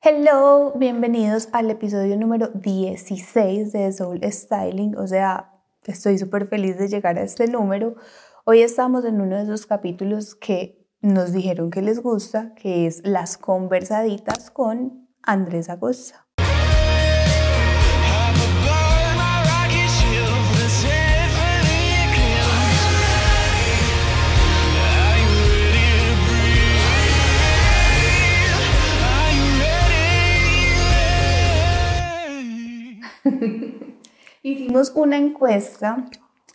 Hello, bienvenidos al episodio número 16 de Soul Styling. O sea, estoy súper feliz de llegar a este número. Hoy estamos en uno de esos capítulos que nos dijeron que les gusta, que es las conversaditas con Andrés Agosta. Hicimos una encuesta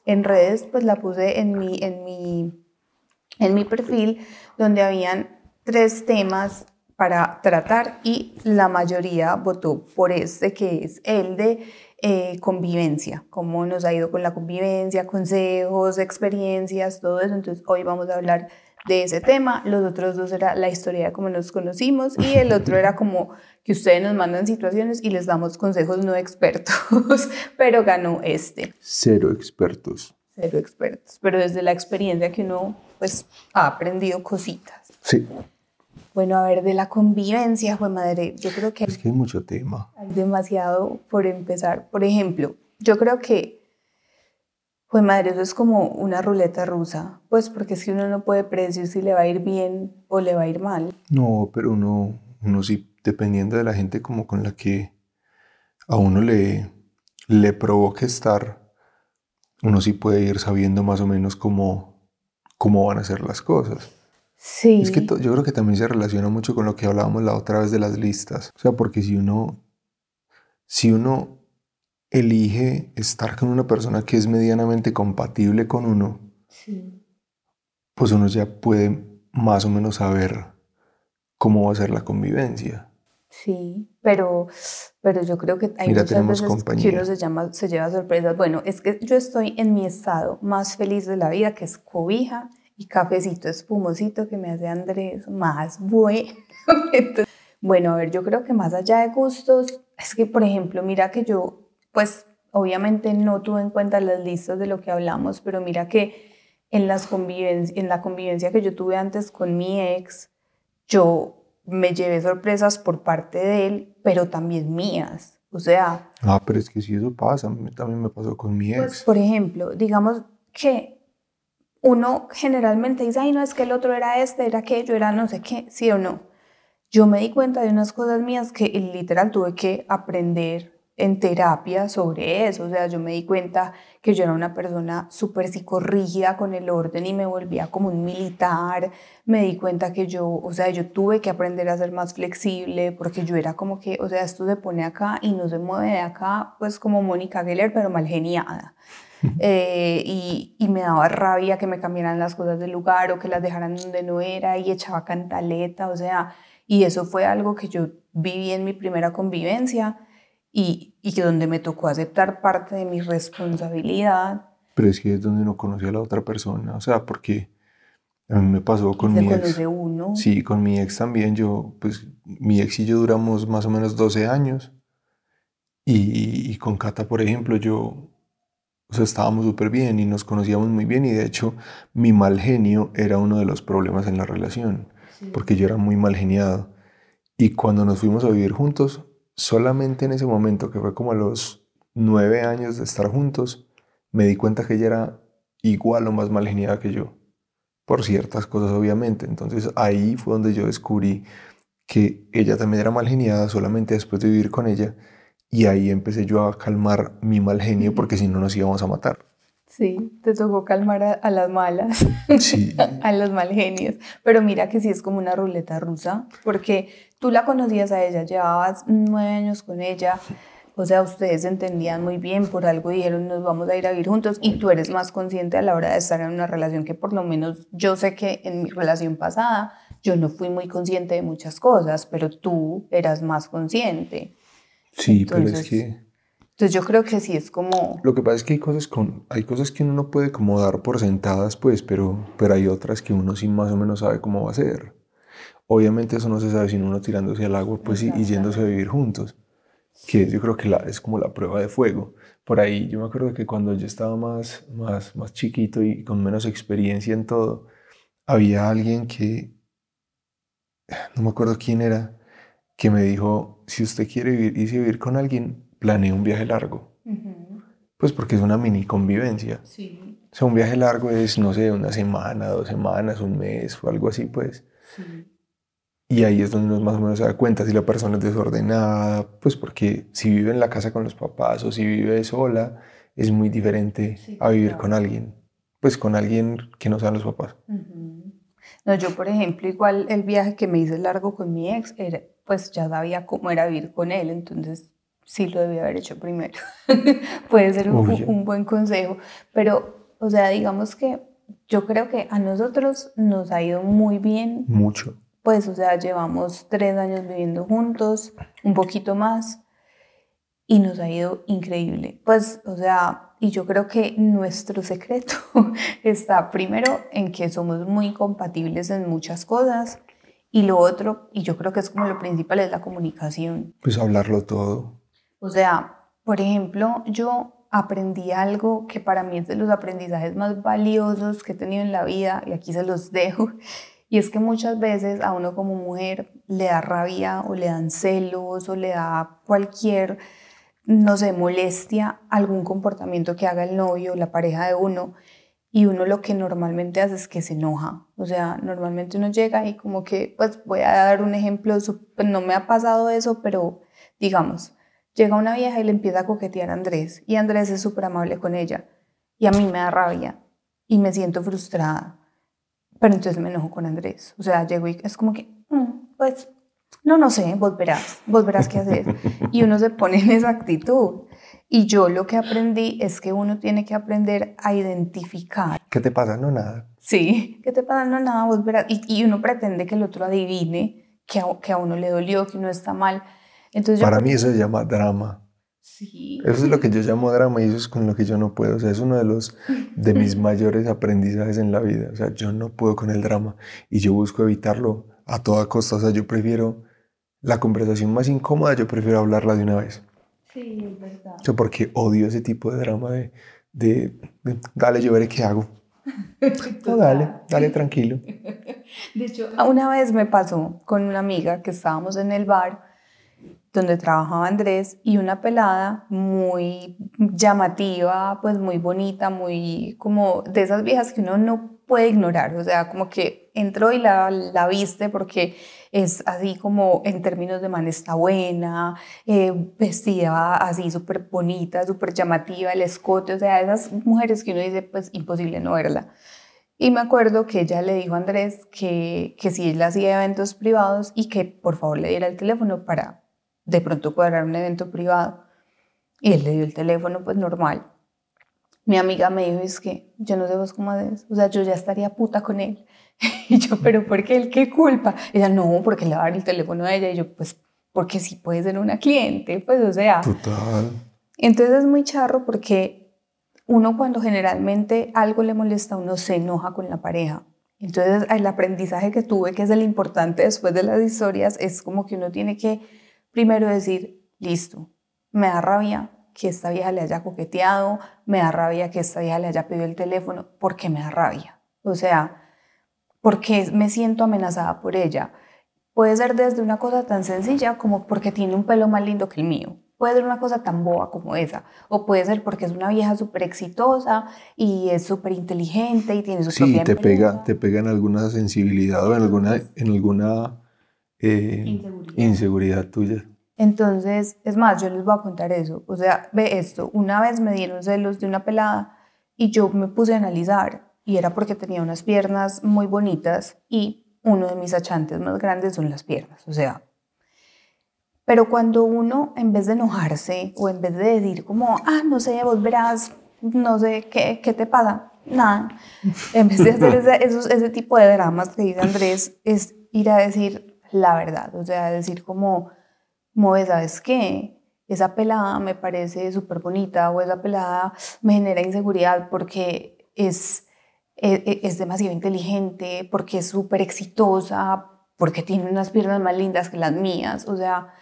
en redes, pues la puse en mi, en mi, en mi perfil, donde habían tres temas para tratar y la mayoría votó por este que es el de eh, convivencia, cómo nos ha ido con la convivencia, consejos, experiencias, todo eso. Entonces hoy vamos a hablar de ese tema. Los otros dos era la historia de cómo nos conocimos y el otro era como que ustedes nos mandan situaciones y les damos consejos no expertos, pero ganó este. Cero expertos. Cero expertos, pero desde la experiencia que uno pues ha aprendido cositas. Sí. Bueno, a ver, de la convivencia, fue madre, yo creo que... Es que hay mucho tema. Hay demasiado por empezar. Por ejemplo, yo creo que pues madre, eso es como una ruleta rusa, pues porque es que uno no puede predecir si le va a ir bien o le va a ir mal. No, pero uno, uno sí, dependiendo de la gente como con la que a uno le, le provoque estar, uno sí puede ir sabiendo más o menos cómo, cómo van a ser las cosas. Sí. Es que yo creo que también se relaciona mucho con lo que hablábamos la otra vez de las listas. O sea, porque si uno, si uno elige estar con una persona que es medianamente compatible con uno, pues uno ya puede más o menos saber cómo va a ser la convivencia. Sí, pero, pero yo creo que hay muchas veces que uno se, llama, se lleva sorpresas. Bueno, es que yo estoy en mi estado más feliz de la vida, que es cobija y cafecito espumosito que me hace Andrés más bueno. bueno, a ver, yo creo que más allá de gustos, es que, por ejemplo, mira que yo pues obviamente no tuve en cuenta las listas de lo que hablamos, pero mira que en, las en la convivencia que yo tuve antes con mi ex, yo me llevé sorpresas por parte de él, pero también mías. O sea... Ah, pero es que si eso pasa, a mí también me pasó con mi pues, ex. por ejemplo, digamos que uno generalmente dice, ay, no, es que el otro era este, era aquello, era no sé qué, sí o no. Yo me di cuenta de unas cosas mías que literal tuve que aprender en terapia sobre eso. O sea, yo me di cuenta que yo era una persona súper psicorrígida con el orden y me volvía como un militar. Me di cuenta que yo, o sea, yo tuve que aprender a ser más flexible porque yo era como que, o sea, esto se pone acá y no se mueve de acá, pues como Mónica Geller, pero mal geniada. Eh, y, y, me daba rabia que me cambiaran las cosas del lugar o que las dejaran donde no era y echaba cantaleta, o sea, y eso fue algo que yo viví en mi primera convivencia y, y que donde me tocó aceptar parte de mi responsabilidad. Pero es que es donde no conocí a la otra persona, o sea, porque a mí me pasó con mi ex. uno. Sí, con mi ex también, yo, pues mi ex y yo duramos más o menos 12 años. Y, y con Cata, por ejemplo, yo, o sea, estábamos súper bien y nos conocíamos muy bien y de hecho mi mal genio era uno de los problemas en la relación, porque yo era muy mal geniado. Y cuando nos fuimos a vivir juntos, solamente en ese momento, que fue como a los nueve años de estar juntos, me di cuenta que ella era igual o más mal geniada que yo, por ciertas cosas obviamente. Entonces ahí fue donde yo descubrí que ella también era mal geniada solamente después de vivir con ella y ahí empecé yo a calmar mi mal genio porque si no nos íbamos a matar. Sí, te tocó calmar a, las malas, sí. a los mal genios. Pero mira que sí es como una ruleta rusa, porque tú la conocías a ella, llevabas nueve años con ella, o sea, ustedes entendían muy bien, por algo dijeron nos vamos a ir a vivir juntos y tú eres más consciente a la hora de estar en una relación que por lo menos yo sé que en mi relación pasada yo no fui muy consciente de muchas cosas, pero tú eras más consciente. Sí, pero es que entonces yo creo que sí es como... Lo que pasa es que hay cosas, con, hay cosas que uno no puede como dar por sentadas, pues, pero, pero hay otras que uno sí más o menos sabe cómo va a ser. Obviamente eso no se sabe sin uno tirándose al agua pues, y, yéndose a vivir juntos, que yo creo que la, es como la prueba de fuego. Por ahí yo me acuerdo que cuando yo estaba más, más, más chiquito y con menos experiencia en todo, había alguien que, no me acuerdo quién era, que me dijo, si usted quiere vivir, y vivir con alguien, planee un viaje largo. Pues porque es una mini convivencia. Sí. O sea, un viaje largo es, no sé, una semana, dos semanas, un mes o algo así, pues. Sí. Y ahí es donde uno más o menos se da cuenta si la persona es desordenada, pues porque si vive en la casa con los papás o si vive sola, es muy diferente Sí, a vivir claro. con alguien, pues con alguien que no sean los papás. No, yo, por ejemplo, igual el viaje que me hice largo con mi ex, era, pues ya sabía cómo era vivir con él, entonces sí lo debía haber hecho primero. Puede ser un, un buen consejo, pero, o sea, digamos que yo creo que a nosotros nos ha ido muy bien, Mucho. pues, o sea, llevamos tres años viviendo juntos, un poquito más, y nos ha ido increíble. Pues, o sea, y yo creo que nuestro secreto está primero en que somos muy compatibles en muchas cosas, y lo otro, y yo creo que es como lo principal, es la comunicación. Pues hablarlo todo. O sea, por ejemplo, yo aprendí algo que para mí es de los aprendizajes más valiosos que he tenido en la vida, y aquí se los dejo, y es que muchas veces a uno como mujer le da rabia o le dan celos o le da cualquier, no sé, molestia algún comportamiento que haga el novio o la pareja de uno, y uno lo que normalmente hace es que se enoja. O sea, normalmente uno llega y como que, pues voy a dar un ejemplo, no me ha pasado eso, pero digamos, llega una vieja y le empieza a coquetear a Andrés y Andrés es súper amable con ella y a mí me da rabia y me siento frustrada. Pero entonces me enojo con Andrés. O sea, llego y es como que, "Mm, pues, no, no sé, vos verás, vos verás qué hacer. Y uno se pone en esa actitud. Y yo lo que aprendí es que uno tiene que aprender a identificar. ¿Qué te pasa? No, nada. Sí, ¿qué te pasa? No, nada, vos verás. Y, y uno pretende que el otro adivine que a, que a uno le dolió, que uno está mal. Entonces yo Para creo- mí eso se llama drama. Sí. Eso es lo que yo llamo drama y eso es con lo que yo no puedo. O sea, es uno de los de mis mayores aprendizajes en la vida. O sea, yo no puedo con el drama y yo busco evitarlo a toda costa. O sea, yo prefiero la conversación más incómoda, yo prefiero hablarla de una vez. Sí, es verdad. O sea, porque odio ese tipo de drama de, de, de, dale, yo veré qué hago. No, dale, dale tranquilo. De hecho, una vez me pasó con una amiga que estábamos en el bar donde trabajaba Andrés y una pelada muy llamativa, pues muy bonita, muy como de esas viejas que uno no puede ignorar, o sea, como que entró y la, la viste porque es así como en términos de man está buena, eh, vestida así súper bonita, súper llamativa, el escote, o sea, esas mujeres que uno dice, pues imposible no verla. Y me acuerdo que ella le dijo a Andrés que, que si él hacía eventos privados y que por favor le diera el teléfono para de pronto cuadrar un evento privado. Y él le dio el teléfono, pues normal. Mi amiga me dijo, es que yo no sé vos cómo haces, o sea, yo ya estaría puta con él. Y yo, pero ¿por qué él? ¿Qué culpa? Ella, no, porque le va a dar el teléfono a ella. Y yo, pues, porque sí puede ser una cliente, pues, o sea. Total. Entonces es muy charro porque uno cuando generalmente algo le molesta, uno se enoja con la pareja. Entonces el aprendizaje que tuve, que es el importante después de las historias, es como que uno tiene que primero decir, listo, me da rabia que esta vieja le haya coqueteado, me da rabia que esta vieja le haya pedido el teléfono, ¿por qué me da rabia? O sea, porque me siento amenazada por ella. Puede ser desde una cosa tan sencilla como porque tiene un pelo más lindo que el mío. Puede ser una cosa tan boba como esa. O puede ser porque es una vieja súper exitosa y es súper inteligente y tiene su Sí, propia te pega, te pega en alguna sensibilidad o en alguna, en alguna eh, Inseguridad. inseguridad tuya. Entonces, es más, yo les voy a contar eso. O sea, ve esto. Una vez me dieron celos de una pelada y yo me puse a analizar y era porque tenía unas piernas muy bonitas y uno de mis achantes más grandes son las piernas. O sea, pero cuando uno, en vez de enojarse o en vez de decir como, ah, no sé, vos verás, no sé, ¿qué, qué te pasa? Nada. En vez de hacer ese, esos- ese tipo de dramas que dice Andrés, es ir a decir la verdad. O sea, decir como, Moe, ¿sabes qué? Esa pelada me parece súper bonita o esa pelada me genera inseguridad porque es, e- e- es, demasiado inteligente, porque es súper exitosa, porque tiene unas piernas más lindas que las mías. O sea,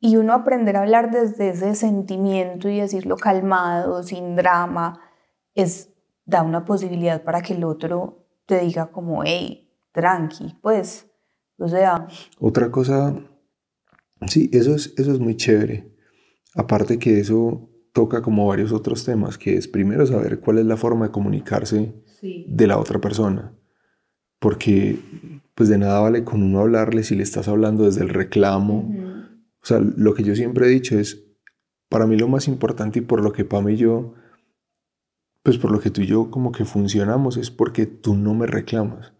y uno aprender a hablar desde ese sentimiento y decirlo calmado, sin drama, es, da una posibilidad para que el otro te diga como, hey, tranqui, pues, o sea, Otra cosa Sí, eso es, eso es muy chévere. Aparte que eso toca como varios otros temas, que es primero saber cuál es la forma de comunicarse de la otra persona. Porque pues de nada vale con uno hablarle si le estás hablando desde el reclamo. O sea, lo que yo siempre he dicho es, para mí lo más importante y por lo que Pam y yo, pues por lo que tú y yo como que funcionamos es porque tú no me reclamas.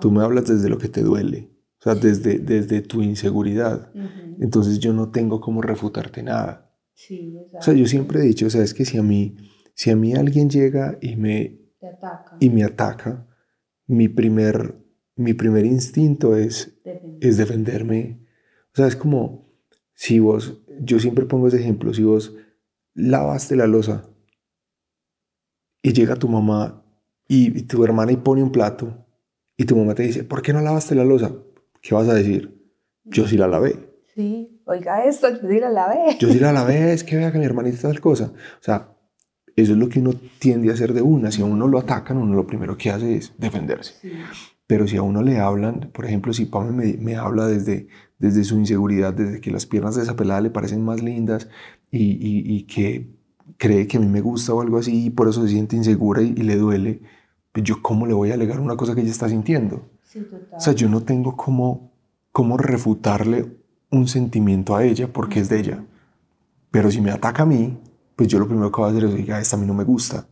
Tú me hablas desde lo que te duele, o sea, desde, desde tu inseguridad. Entonces yo no tengo como refutarte nada. o sea, yo siempre he dicho, o sea, es que si a mí, si a mí alguien llega y me, y me ataca, mi primer, mi primer instinto es, es defenderme. O sea, es como si vos, yo siempre pongo ese ejemplo, si vos lavaste la losa y llega tu mamá y, tu hermana y pone un plato y tu mamá te dice, ¿por qué no lavaste la losa? ¿Qué vas a decir? Yo sí la lavé. Sí, oiga esto, yo sí la lavé. Yo sí la lavé, es que vea que mi hermanita tal cosa. O sea, eso es lo que uno tiende a hacer de una. Si a uno lo atacan, uno lo primero que hace es defenderse. Pero si a uno le hablan, por ejemplo, si Pame me, me, habla desde, desde su inseguridad, desde que las piernas de esa pelada le parecen más lindas y, y, que cree que a mí me gusta o algo así y por eso se siente insegura y, le duele, pues yo cómo le voy a alegar una cosa que ella está sintiendo. O sea, yo no tengo cómo, cómo refutarle un sentimiento a ella porque es de ella. Pero si me ataca a mí, pues yo lo primero que voy a hacer es decir, esta a mí no me gusta.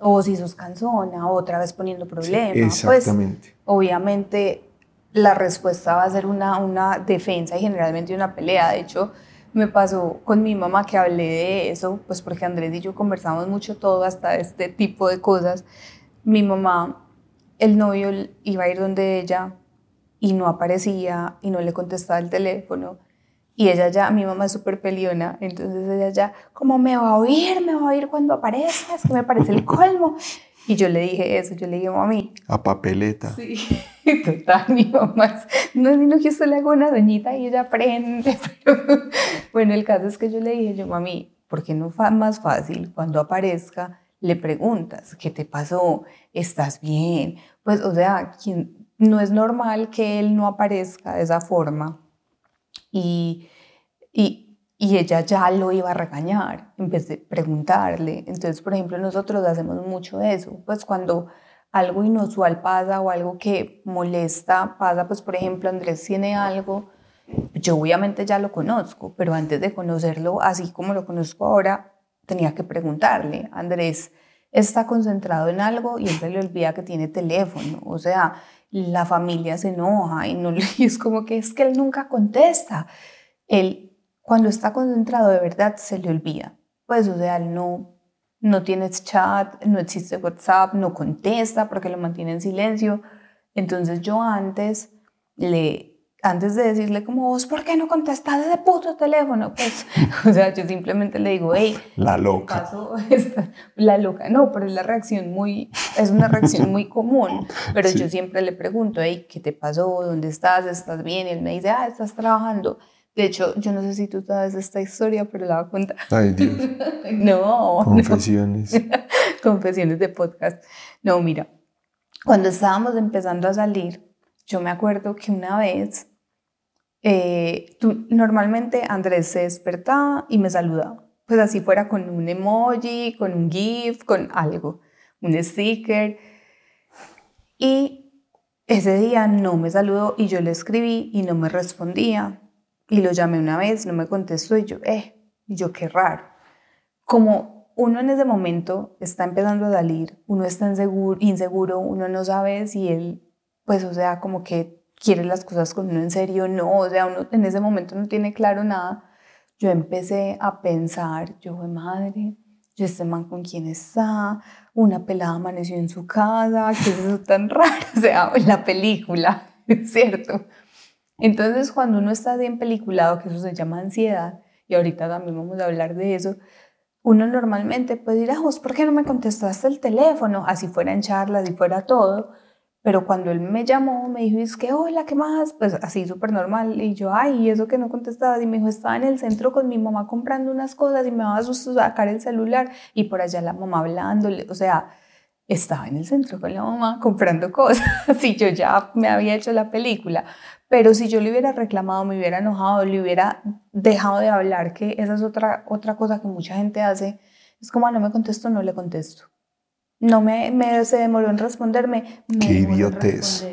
O si sos cansona, otra vez poniendo problemas. Pues, exactamente. obviamente la respuesta va a ser una, una defensa y generalmente una pelea. De hecho, me pasó con mi mamá que hablé de eso, pues porque Andrés y yo conversamos mucho todo, hasta este tipo de cosas. Mi mamá, el novio iba a ir donde ella y no aparecía y no le contestaba el teléfono. Y ella ya, mi mamá es súper peliona, entonces ella ya, como me va a oír, me va a oír cuando aparezca, es que me parece el colmo. Y yo le dije eso, yo le dije, mami. A papeleta. Sí, total, mi mamá. No, no que usted le haga una doñita y ella aprende. Pero bueno, el caso es que yo le dije, yo, mami, ¿por qué no fue más fácil cuando aparezca? Le preguntas, ¿qué te pasó? ¿Estás bien? Pues, o sea, no es normal que él no aparezca de esa forma. Y, y, y ella ya lo iba a regañar en vez de preguntarle. Entonces, por ejemplo, nosotros hacemos mucho eso, pues cuando algo inusual pasa o algo que molesta pasa, pues por ejemplo, Andrés tiene algo, yo obviamente ya lo conozco, pero antes de conocerlo, así como lo conozco ahora, tenía que preguntarle, Andrés está concentrado en algo y él se le olvida que tiene teléfono, o sea, la familia se enoja y, no, y es como que es que él nunca contesta. Él cuando está concentrado de verdad se le olvida. Pues, o sea, no, no tienes chat, no existe WhatsApp, no contesta porque lo mantiene en silencio. Entonces yo antes le, antes de decirle como vos, ¿por qué no contestas ese puto teléfono? Pues, o sea, yo simplemente le digo, hey, la loca. la loca, no, pero es la reacción muy, es una reacción muy común. Pero yo siempre le pregunto, hey, ¿qué te pasó? ¿Dónde estás? ¿Estás bien? Y él me dice, ah, estás trabajando. De hecho, yo no sé si tú sabes esta historia, pero la voy a contar. Ay, Dios. no. Confesiones. Confesiones de podcast. No, mira, cuando estábamos empezando a salir, yo me acuerdo que una vez, eh, tú, normalmente Andrés se despertaba y me saludaba. Pues así fuera con un emoji, con un GIF, con algo, un sticker. Y ese día no me saludó y yo le escribí y no me respondía. Y lo llamé una vez, no me contestó y yo, eh, y yo qué raro. Como uno en ese momento está empezando a salir, uno está inseguro, inseguro, uno no sabe si él, pues, o sea, como que quiere las cosas con uno en serio, no, o sea, uno en ese momento no tiene claro nada. Yo empecé a pensar, yo, madre, yo este man con quién está, una pelada amaneció en su casa, qué es eso tan raro, o sea, la película, ¿cierto? Entonces, cuando uno está bien peliculado, que eso se llama ansiedad, y ahorita también vamos a hablar de eso, uno normalmente puede ir, ah, ¿por qué no me contestaste el teléfono? Así fuera en charlas, así fuera todo. Pero cuando él me llamó, me dijo, es que, hola, ¿qué más? Pues así, súper normal. Y yo, ay, ¿y eso que no contestabas? Y me dijo, estaba en el centro con mi mamá comprando unas cosas y me va a sacar el celular. Y por allá la mamá hablándole. O sea, estaba en el centro con la mamá comprando cosas. Así yo ya me había hecho la película Pero si yo le hubiera reclamado, me hubiera enojado, le hubiera dejado de hablar, que esa es otra, otra cosa que mucha gente hace, es como, ah, no me contesto, no le contesto. No me, me se demoró en responderme. Me Qué idiotez.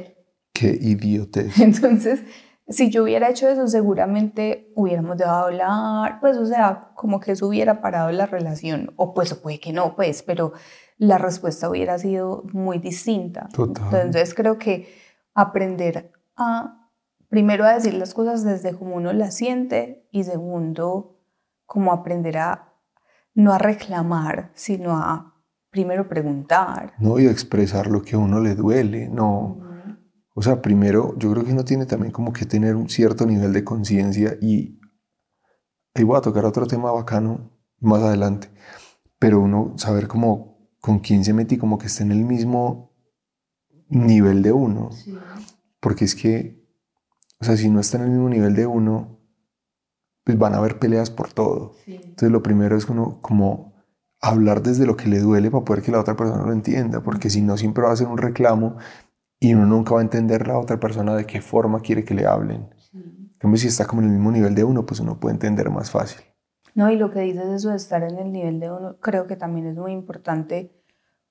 Qué idiotez. Entonces, si yo hubiera hecho eso, seguramente hubiéramos dejado hablar, pues, o sea, como que eso hubiera parado la relación, o pues, puede que no, pues, pero la respuesta hubiera sido muy distinta. Total. Entonces, creo que aprender a, primero, a decir las cosas desde como uno las siente, y segundo, como aprender a, no a reclamar, sino a primero preguntar. No, y expresar lo que a uno le duele, no. O sea, primero, yo creo que uno tiene también como que tener un cierto nivel de conciencia y ahí voy a tocar otro tema bacano más adelante, pero uno saber como con quién se mete y como que esté en el mismo nivel de uno. Porque es que, o sea, si no está en el mismo nivel de uno, pues van a haber peleas por todo. Entonces lo primero es uno como hablar desde lo que le duele para poder que la otra persona lo entienda, porque si no siempre va a ser un reclamo y uno nunca va a entender la otra persona de qué forma quiere que le hablen. En si está como en el mismo nivel de uno, pues uno puede entender más fácil. No, y lo que dices eso de estar en el nivel de uno, creo que también es muy importante,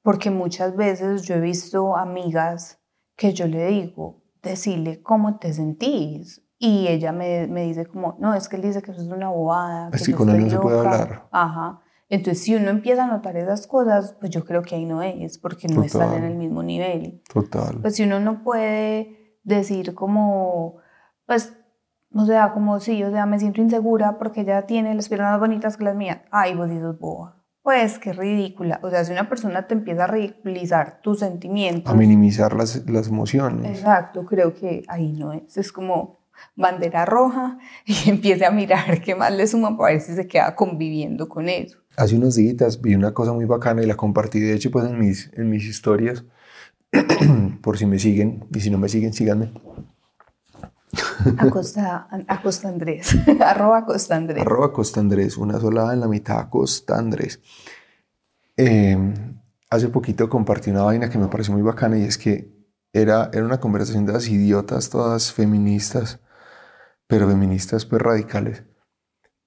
porque muchas veces yo he visto amigas que yo le digo, decirle cómo te sentís. Y ella me, me dice como, no, es que él dice que eso es una bobada. Así con él no se puede hablar. Ajá. Entonces, si uno empieza a notar esas cosas, pues yo creo que ahí no es, porque no están en el mismo nivel. Total. Pues si uno no puede decir como, pues, o sea, como sí, o sea, me siento insegura porque ella tiene las piernas más bonitas que las mías. Ay, vos dices boba. Pues qué ridícula. O sea, si una persona te empieza a ridiculizar tus sentimientos. A minimizar las, las emociones. Exacto, creo que ahí no es. Es como, bandera roja y empiece a mirar qué más le suma para ver si se queda conviviendo con eso. Hace unos días vi una cosa muy bacana y la compartí, de hecho, pues en mis, en mis historias, por si me siguen, y si no me siguen, síganme. Acosta, Acosta Andrés, arroba Acosta Andrés. Arroba Acosta Andrés, una sola en la mitad, Acosta Andrés. Em, hace poquito compartí una vaina que me pareció muy bacana y es que era, era una conversación de las idiotas, todas feministas, pero feministas pues radicales.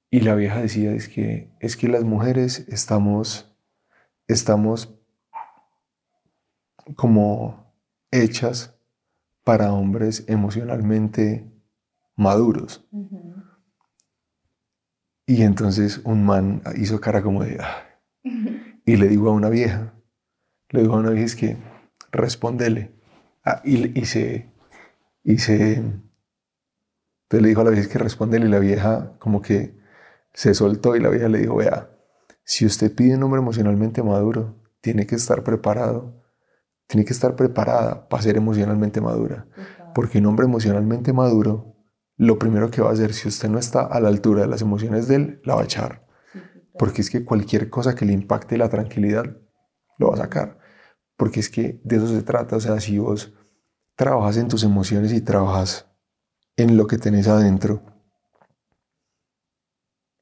Y la vieja decía es que, es que las mujeres estamos, estamos como hechas para hombres emocionalmente maduros. Y entonces un man hizo cara como de... Ah", y le dijo a una vieja, le dijo a una vieja es que respondele. Ah, y, y, se... Y se entonces le dijo a la vieja que respondele y la vieja como que se soltó y la vieja le dijo, vea, si usted pide un hombre emocionalmente maduro, tiene que estar preparado, tiene que estar preparada para ser emocionalmente madura. Porque un hombre emocionalmente maduro, lo primero que va a hacer, si usted no está a la altura de las emociones de él, la va a echar. Porque es que cualquier cosa que le impacte la tranquilidad, lo va a sacar. Porque es que de eso se trata. O sea, si vos trabajas en tus emociones y trabajas en lo que tenés adentro,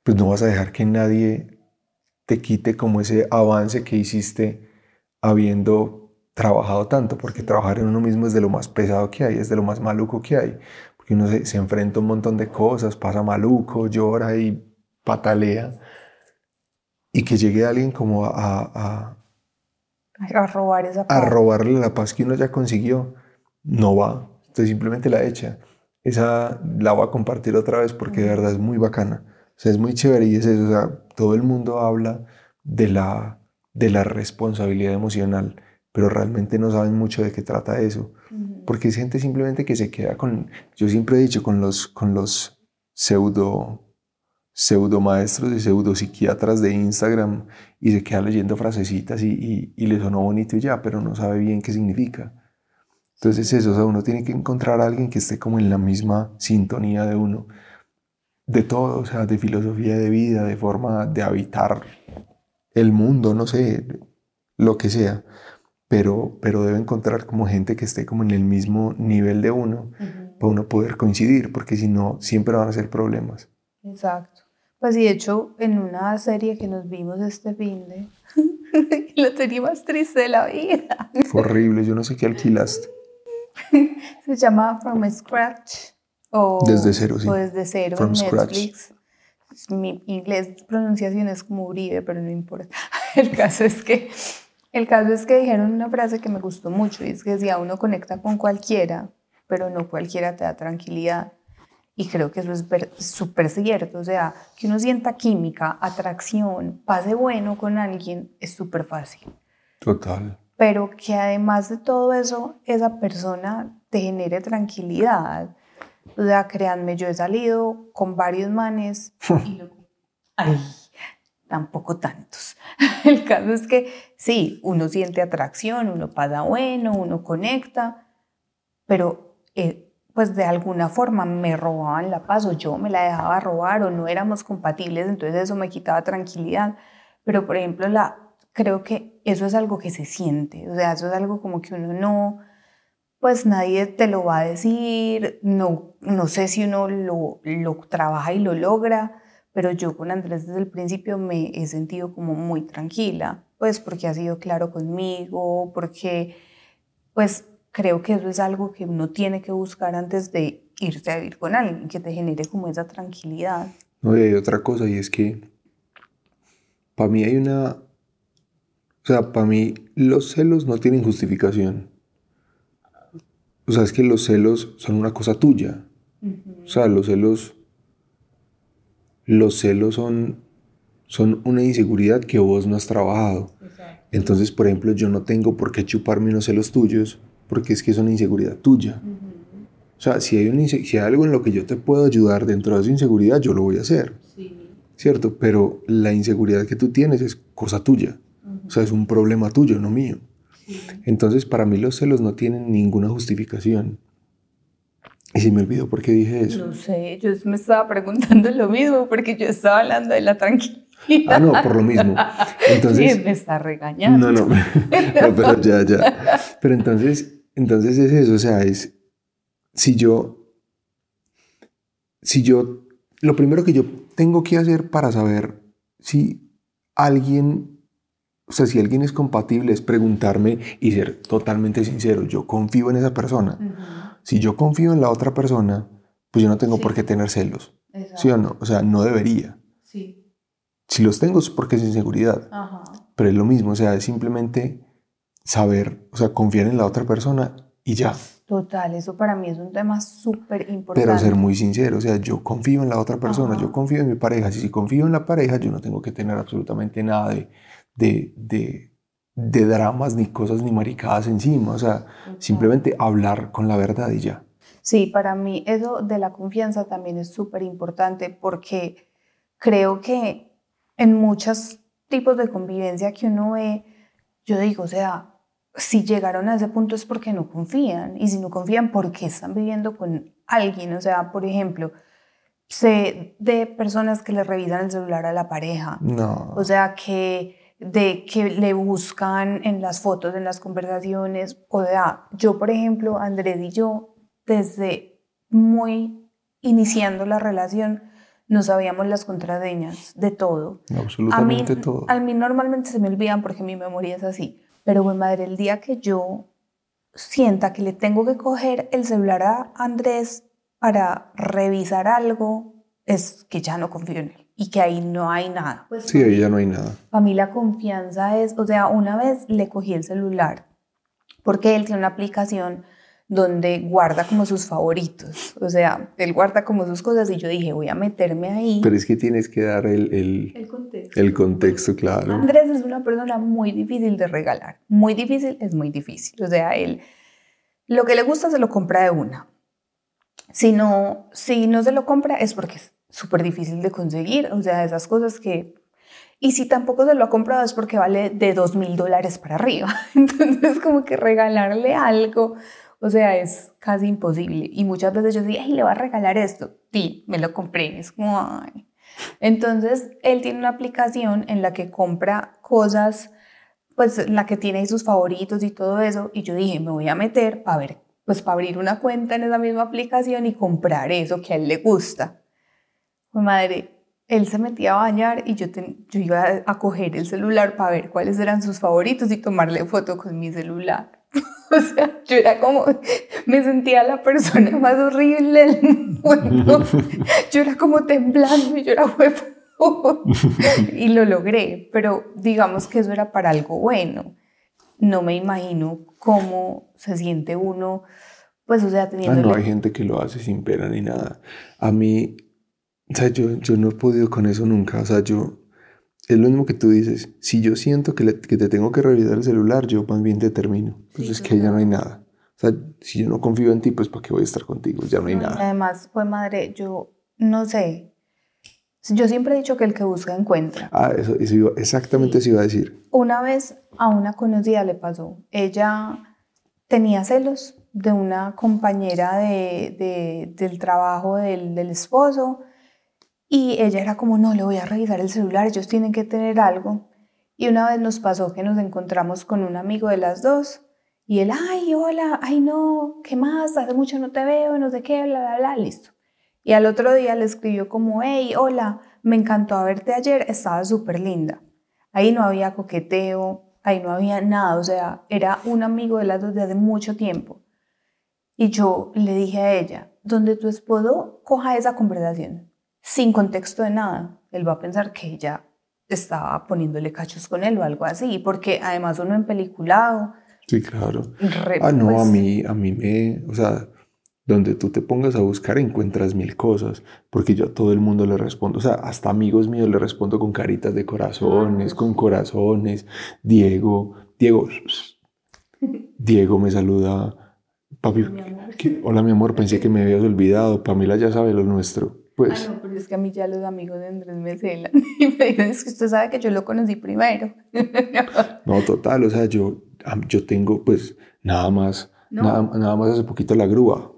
pues no vas a dejar que nadie te quite como ese avance que hiciste habiendo trabajado tanto, porque trabajar en uno mismo es de lo más pesado que hay, es de lo más maluco que hay, porque uno se, enfrenta a un montón de cosas, pasa maluco, llora y patalea, y que llegue alguien como a, a, a robar esa paz. A robarle la paz que uno ya consiguió, no va, entonces simplemente la echa esa la voy a compartir otra vez porque de verdad es muy bacana. O sea, es muy chévere y es eso. O sea, todo el mundo habla de la, de la responsabilidad emocional, pero realmente no saben mucho de qué trata eso. Porque es gente simplemente que se queda con, yo siempre he dicho, con los, con los pseudo, pseudo maestros y pseudo psiquiatras de Instagram y se queda leyendo frasecitas y, y, y le sonó bonito y ya, pero no sabe bien qué significa. Entonces eso, o sea, uno tiene que encontrar a alguien que esté como en la misma sintonía de uno, de todo, o sea, de filosofía de vida, de forma de habitar el mundo, no sé, lo que sea, pero, pero debe encontrar como gente que esté como en el mismo nivel de uno, para uno poder coincidir, porque si no, siempre van a ser problemas. Exacto. Pues y de hecho, en una serie que nos vimos este fin de... la serie más triste de la vida. Fue horrible, yo no sé qué alquilaste. Se llama From Scratch. O, Desde cero, sí. O desde cero From en scratch. Netflix. Mi inglés pronunciación es como Uribe, pero no importa. El caso es que el caso es que dijeron una frase que me gustó mucho y es que si a uno conecta con cualquiera, pero no cualquiera te da tranquilidad. Y creo que eso es súper cierto. O sea, que uno sienta química, atracción, pase bueno con alguien es súper fácil. Total. Pero que además de todo eso, esa persona te genere tranquilidad. O sea, créanme, yo he salido con varios manes y luego, ay, tampoco tantos. El caso es que sí, uno siente atracción, uno pasa bueno, uno conecta, pero eh, pues de alguna forma me robaban la paz o yo me la dejaba robar o no éramos compatibles, entonces eso me quitaba tranquilidad. Pero por ejemplo, la, creo que eso es algo que se siente, o sea, eso es algo como que uno no, pues nadie te lo va a decir, no, no sé si uno lo, lo trabaja y lo logra, pero yo con Andrés desde el principio me he sentido como muy tranquila, pues porque ha sido claro conmigo, porque pues creo que eso es algo que uno tiene que buscar antes de irse a vivir con alguien, que te genere como esa tranquilidad. No, y hay otra cosa, y es que para mí hay una. O sea, para mí los celos no tienen justificación. O sea, es que los celos son una cosa tuya. O sea, los celos. Los celos son, son una inseguridad que vos no has trabajado. Entonces, por ejemplo, yo no tengo por qué chuparme unos celos tuyos porque es que es una inseguridad tuya. O sea, si hay, inse- si hay algo en lo que yo te puedo ayudar dentro de esa inseguridad, yo lo voy a hacer. ¿Cierto? Pero la inseguridad que tú tienes es cosa tuya. O sea, es un problema tuyo, no mío. Entonces, para mí los celos no tienen ninguna justificación. Y se me olvidó por qué dije eso. No sé, yo me estaba preguntando lo mismo porque yo estaba hablando de la tranquilidad. Ah, no, por lo mismo. Entonces, Sí, me está regañando. No, no, no, pero ya, ya. Pero entonces, entonces es eso, o sea, es, si yo, si yo, lo primero que yo tengo que hacer para saber si alguien, o sea, si alguien es compatible es preguntarme y ser totalmente sincero, yo confío en esa persona. Si yo confío en la otra persona, pues yo no tengo Sí. por qué tener celos, exacto. ¿sí o no? O sea, no debería. Sí. Si los tengo es porque es inseguridad. Ajá. Pero es lo mismo, o sea, es simplemente saber, o sea, confiar en la otra persona y ya. Total, eso para mí es un tema súper importante. Pero ser muy sincero, o sea, yo confío en la otra persona, Ajá. yo confío en mi pareja. Si, si confío en la pareja, yo no tengo que tener absolutamente nada de, de, de, de dramas, ni cosas, ni maricadas encima. O sea, simplemente hablar con la verdad y ya. Sí, para mí eso de la confianza también es súper importante porque creo que en muchos tipos de convivencia que uno ve, yo digo, o sea, si llegaron a ese punto es porque no confían y si no confían, ¿por qué están viviendo con alguien? O sea, por ejemplo, sé de personas que le revisan el celular a la pareja, No. o sea, que de que le buscan en las fotos, en las conversaciones. O sea, yo, por ejemplo, Andrés y yo, desde muy iniciando la relación, no sabíamos las contraseñas de todo. A mí, absolutamente todo. a mí normalmente se me olvidan porque mi memoria es así. Pero, güey, madre, el día que yo sienta que le tengo que coger el celular a Andrés para revisar algo, es que ya no confío en él y que ahí no hay nada. Pues Sí, ahí ya no hay nada. para mí la confianza es, o sea, una vez le cogí el celular porque él tiene una aplicación donde guarda como sus favoritos, o sea, él guarda como sus cosas y yo dije, voy a meterme ahí. Pero es que tienes que dar el, el, el contexto. el contexto, claro. Andrés es una persona muy difícil de regalar, muy difícil, es muy difícil, o sea, él lo que le gusta se lo compra de una. Si no, si no se lo compra es porque es súper difícil de conseguir, o sea, esas cosas que... Y si tampoco se lo ha comprado es porque vale de dos mil dólares para arriba. Entonces, como que regalarle algo, o sea, es casi imposible. Y muchas veces yo digo, ay, le voy a regalar esto. Sí, me lo compré. Es como, ay. Entonces, él tiene una aplicación en la que compra cosas, pues la que tiene sus favoritos y todo eso. Y yo dije, me voy a meter para ver, pues para abrir una cuenta en esa misma aplicación y comprar eso que a él le gusta. Mi madre, él se metía a bañar y yo, yo iba a coger el celular para ver cuáles eran sus favoritos y tomarle foto con mi celular. O sea, yo era como, me sentía la persona más horrible del mundo. Yo era como temblando y yo era huevo. Y lo logré, pero digamos que eso era para algo bueno. No me imagino cómo se siente uno, pues, o sea, teniendo... Ah, no, hay gente que lo hace sin pena ni nada. A mí, o sea, yo, yo no he podido con eso nunca. O sea, yo, es lo mismo que tú dices. Si yo siento que, que te tengo que revisar el celular, yo también te termino. Pues es que ya no hay nada. O sea, si yo no confío en ti, pues ¿para qué voy a estar contigo? Ya no hay nada. Además, pues madre, yo no sé. Yo siempre he dicho que el que busca encuentra. Ah, eso, eso iba, exactamente eso iba a decir. Una vez a una conocida le pasó. Ella tenía celos de una compañera de, de, del trabajo del, del esposo y ella era como, no, le voy a revisar el celular, ellos tienen que tener algo. Y una vez nos pasó que nos encontramos con un amigo de las dos y él, ay, hola, ay, no, ¿qué más? Hace mucho no te veo, no sé qué, bla, bla, bla, listo. Y al otro día le escribió como, hey, hola, me encantó verte ayer, estaba súper linda. Ahí no había coqueteo, ahí no había nada, o sea, era un amigo de las dos desde hace mucho tiempo. Y yo le dije a ella, donde tu esposo coja esa conversación, sin contexto de nada, él va a pensar que ella estaba poniéndole cachos con él o algo así, porque además uno en peliculado. Sí, claro. ah, no, a pues mí, a mí me, o sea, donde tú te pongas a buscar encuentras mil cosas, porque yo a todo el mundo le respondo, o sea, hasta amigos míos le respondo con caritas de corazones, con corazones. Diego, Diego, Diego me saluda, papi, ¿qué? hola mi amor, pensé que me habías olvidado, Pamela ya sabe lo nuestro. Pues, Ah, no, pero es que a mí ya los amigos de Andrés me celan y me dicen, es que usted sabe que yo lo conocí primero. no, total, o sea, yo, yo tengo pues nada más, No. nada, nada más hace poquito la grúa.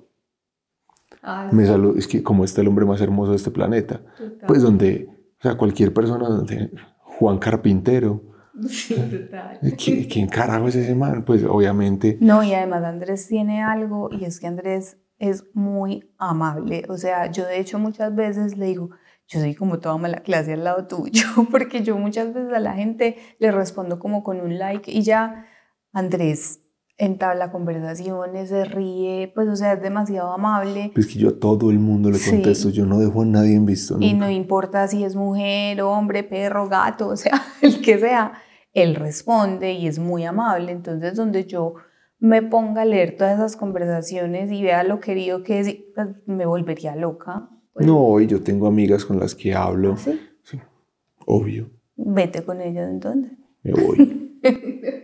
Ah, Me saluda, es que como está el hombre más hermoso de este planeta, total. pues donde, o sea, cualquier persona, donde Juan Carpintero, Sí, total. ¿quién, quién carajo es ese man? Pues obviamente, No, y además Andrés tiene algo y es que Andrés es muy amable. O sea, yo de hecho muchas veces le digo, yo soy como toda mala clase al lado tuyo, porque yo muchas veces a la gente le respondo como con un like y ya Andrés entabla conversaciones, se ríe, pues o sea, es demasiado amable. es que yo a todo el mundo le Sí. contesto, yo no dejo a nadie en visto. Y nunca. no importa si es mujer, hombre, perro, gato, o sea, el que sea, él responde y es muy amable. Entonces, donde yo me ponga a leer todas esas conversaciones y vea lo querido que es, pues, me volvería loca. Pues, No, y yo tengo amigas con las que hablo, ¿sí? sí, obvio, Vete con ellas entonces. me voy.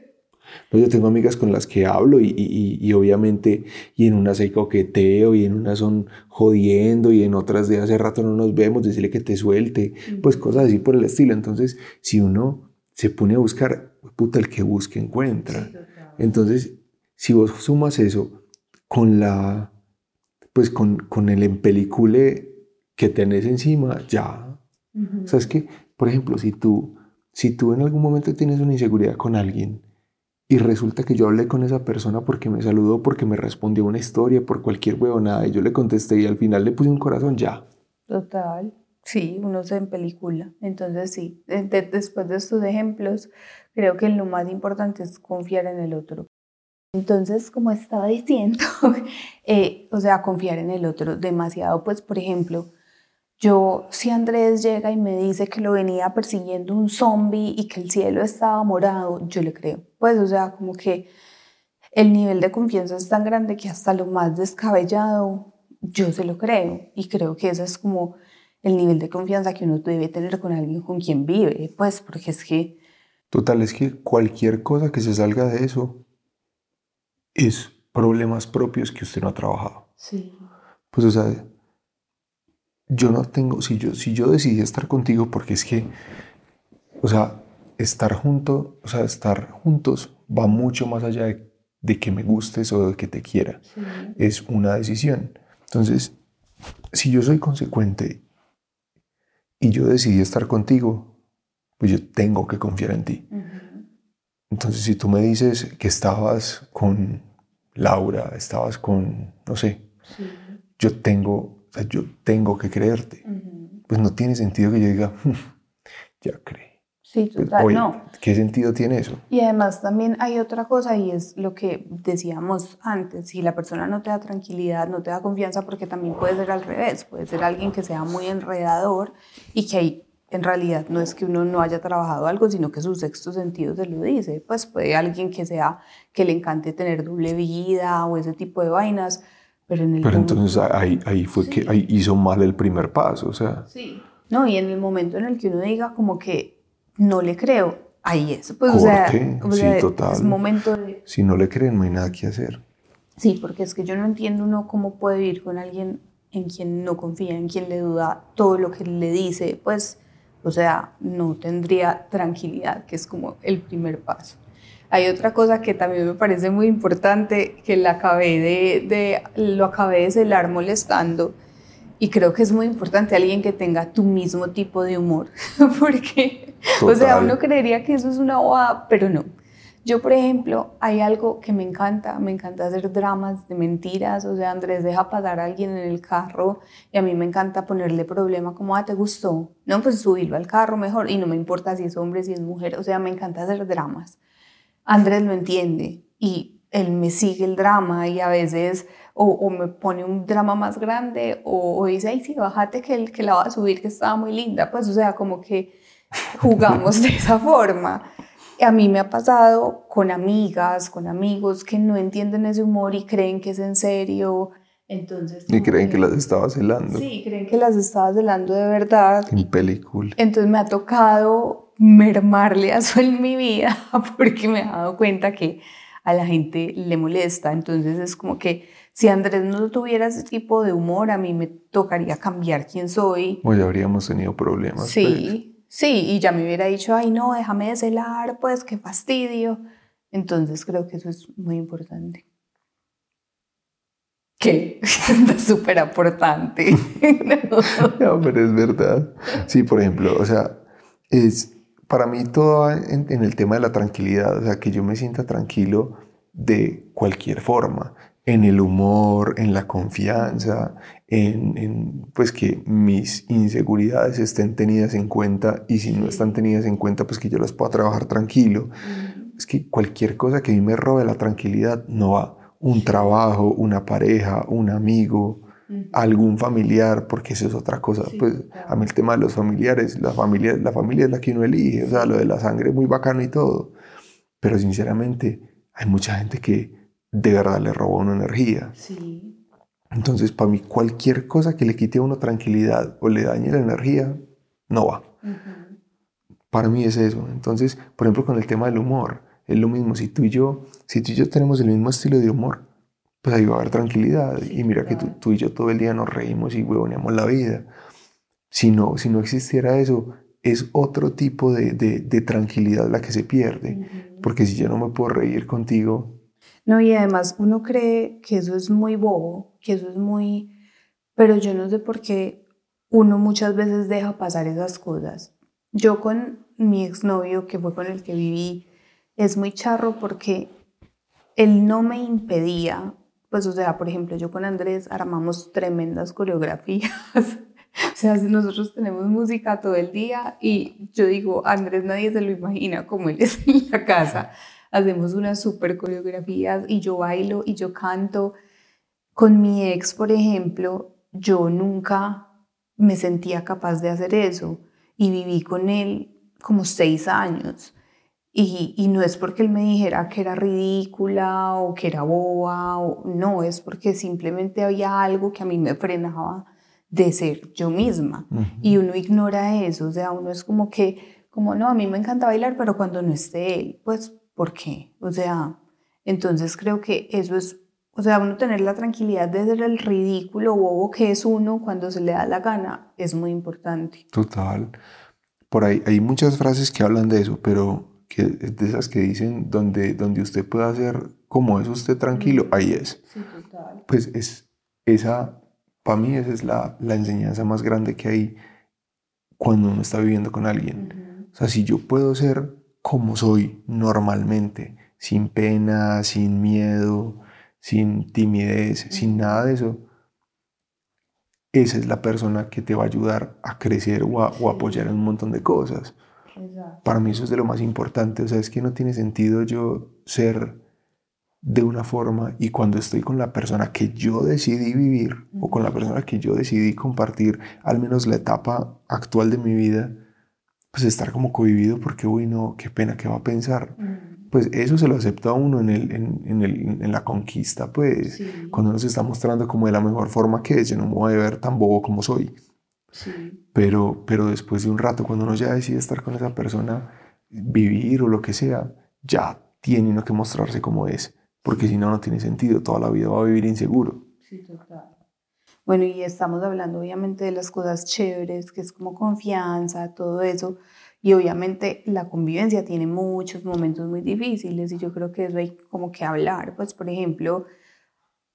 No, yo tengo amigas con las que hablo y, y- y- obviamente, y en unas hay coqueteo, y en unas son jodiendo, y en otras de hace rato no nos vemos, decirle que te suelte, pues cosas así por el estilo. Entonces, si uno se pone a buscar, puta, el que busque encuentra. Entonces, si vos sumas eso con la, pues con, con el empelicule que tenés encima, ya. O sea, es que, por ejemplo, si tú, si tú en algún momento tienes una inseguridad con alguien y resulta que yo hablé con esa persona porque me saludó, porque me respondió una historia, por cualquier huevonada, y yo le contesté y al final le puse un corazón, ya. Total. Sí, uno se en película. Entonces, sí, de- de- después de estos ejemplos, creo que lo más importante es confiar en el otro. Entonces, como estaba diciendo, eh, o sea, confiar en el otro demasiado, pues, por ejemplo, yo, si Andrés llega y me dice que lo venía persiguiendo un zombie y que el cielo estaba morado, yo le creo. Pues, o sea, como que el nivel de confianza es tan grande que hasta lo más descabellado yo se lo creo. Y creo que ese es como el nivel de confianza que uno debe tener con alguien con quien vive, pues, porque es que, Total, es que cualquier cosa que se salga de eso es problemas propios que usted no ha trabajado. sí, Pues, o sea, yo no tengo, si yo, si yo decidí estar contigo, porque es que, o sea, estar junto, o sea, estar juntos va mucho más allá de, de que me gustes o de que te quiera. Es una decisión. Entonces, si yo soy consecuente y yo decidí estar contigo, pues yo tengo que confiar en ti. Entonces, si tú me dices que estabas con Laura, estabas con, no sé, yo tengo, o sea, yo tengo que creerte. Pues no tiene sentido que yo diga, "Hmm, ya creí. Sí, Pues, total, oye, no. ¿Qué sentido tiene eso? Y además también hay otra cosa y es lo que decíamos antes, si la persona no te da tranquilidad, no te da confianza, porque también puede ser al revés, puede ser alguien que sea muy enredador y que ahí en realidad no es que uno no haya trabajado algo, sino que su sexto sentido se lo dice, pues puede alguien que sea, que le encante tener doble vida o ese tipo de vainas, pero en el Pero momento- entonces ahí, ahí fue que ahí hizo mal el primer paso, o sea, Sí. No, y en el momento en el que uno diga como que no le creo, ahí es. Pues, o sea, Corte, sí, total. es momento de... si no le creen no hay nada que hacer. Sí, porque es que yo no entiendo uno cómo puede vivir con alguien en quien no confía, en quien le duda todo lo que le dice, pues, o sea, no tendría tranquilidad, que es como el primer paso. Hay otra cosa que también me parece muy importante, que la acabé de, de- lo acabé de celar molestando, y creo que es muy importante alguien que tenga tu mismo tipo de humor, porque, o sea, uno creería que eso es una bobada, pero no. Yo, por ejemplo, hay algo que me encanta, me encanta hacer dramas de mentiras, o sea, Andrés deja pasar a alguien en el carro y a mí me encanta ponerle problema como, ah, ¿te gustó? No, pues subirlo al carro mejor y no me importa si es hombre, si es mujer, o sea, me encanta hacer dramas. Andrés lo entiende y él me sigue el drama y a veces o, me pone un drama más grande o, o dice, ay, sí, bájate que, el, que la va a subir, que estaba muy linda, pues, o sea, como que jugamos de esa forma. A mí me ha pasado con amigas, con amigos que no entienden ese humor y creen que es en serio. Entonces, Y creen que las estaba celando. Sí, creen que las estaba celando de verdad. En película. Entonces me ha tocado mermarle a eso en mi vida porque me he dado cuenta que a la gente le molesta. Entonces es como que si Andrés no tuviera ese tipo de humor, a mí me tocaría cambiar quién soy. O ya habríamos tenido problemas. pues. Sí, sí, y ya me hubiera dicho, ay no, déjame de celar, pues qué fastidio. Entonces creo que eso es muy importante. ¿Qué? Está súper aportante. No, pero es verdad. Sí, por ejemplo, o sea, es para mí todo en, en el tema de la tranquilidad, o sea, que yo me sienta tranquilo de cualquier forma, en el humor, en la confianza, en, en, pues que mis inseguridades estén tenidas en cuenta y si no están tenidas en cuenta, pues que yo las pueda trabajar tranquilo. Es que cualquier cosa que a mí me robe la tranquilidad no va. Un trabajo, una pareja, un amigo, algún familiar, porque eso es otra cosa. Sí, pues claro. a mí el tema de los familiares, la familia, la familia es la que uno elige, o sea, lo de la sangre es muy bacano y todo. Pero sinceramente, hay mucha gente que de verdad le roba a uno energía. Sí. Entonces, para mí, cualquier cosa que le quite a uno tranquilidad o le dañe la energía, no va. Para mí es eso. Entonces, por ejemplo, con el tema del humor, es lo mismo. Si tú y yo, si tú y yo tenemos el mismo estilo de humor, pues ahí va a haber tranquilidad. Sí, y mira que tú, y yo todo el día nos reímos y huevoneamos la vida. Si no, si no existiera eso, es otro tipo de, de- de tranquilidad la que se pierde. Porque si yo no me puedo reír contigo, No, y además uno cree que eso es muy bobo, que eso es muy... Pero yo no sé por qué uno muchas veces deja pasar esas cosas. Yo con mi exnovio, que fue con el que viví, es muy charro porque él no me impedía, pues o sea, por ejemplo, yo con Andrés armamos tremendas coreografías. O sea, nosotros tenemos música todo el día y yo digo, Andrés nadie se lo imagina como él es en la casa. Hacemos unas super coreografías y yo bailo y yo canto. Con mi ex, por ejemplo, yo nunca me sentía capaz de hacer eso y viví con él como seis años. Y, y no es porque él me dijera que era ridícula o que era boba, o, no, es porque simplemente había algo que a mí me frenaba de ser yo misma. ujú, Y uno ignora eso, o sea, uno es como que, como no, a mí me encanta bailar, pero cuando no esté él, pues, ¿por qué? O sea, entonces creo que eso es, o sea, uno tener la tranquilidad de ser el ridículo bobo que es uno cuando se le da la gana es muy importante. total. Por ahí hay muchas frases que hablan de eso, pero que de esas que dicen donde, donde usted pueda hacer como es usted tranquilo, ahí es. Sí, total. pues es esa, para mí esa es la, la enseñanza más grande que hay cuando uno está viviendo con alguien. O sea, si yo puedo ser como soy normalmente, sin pena, sin miedo, sin timidez, sin nada de eso, esa es la persona que te va a ayudar a crecer o a, o a apoyar en un montón de cosas. Para mí eso es de lo más importante. O sea, es que no tiene sentido yo ser de una forma y cuando estoy con la persona que yo decidí vivir o con la persona que yo decidí compartir al menos la etapa actual de mi vida, pues estar como cohibido porque, uy, no, qué pena, ¿qué va a pensar? Pues eso se lo acepta a uno en, el, en, el, en la conquista, pues, cuando uno se está mostrando como de la mejor forma que es, yo no me voy a ver tan bobo como soy. Pero, pero después de un rato, cuando uno ya decide estar con esa persona, vivir o lo que sea, ya tiene uno que mostrarse como es porque si no, no tiene sentido, toda la vida va a vivir inseguro. Sí, total. Bueno, y estamos hablando obviamente de las cosas chéveres, que es como confianza, todo eso, y obviamente la convivencia tiene muchos momentos muy difíciles y yo creo que eso hay como que hablar, pues por ejemplo,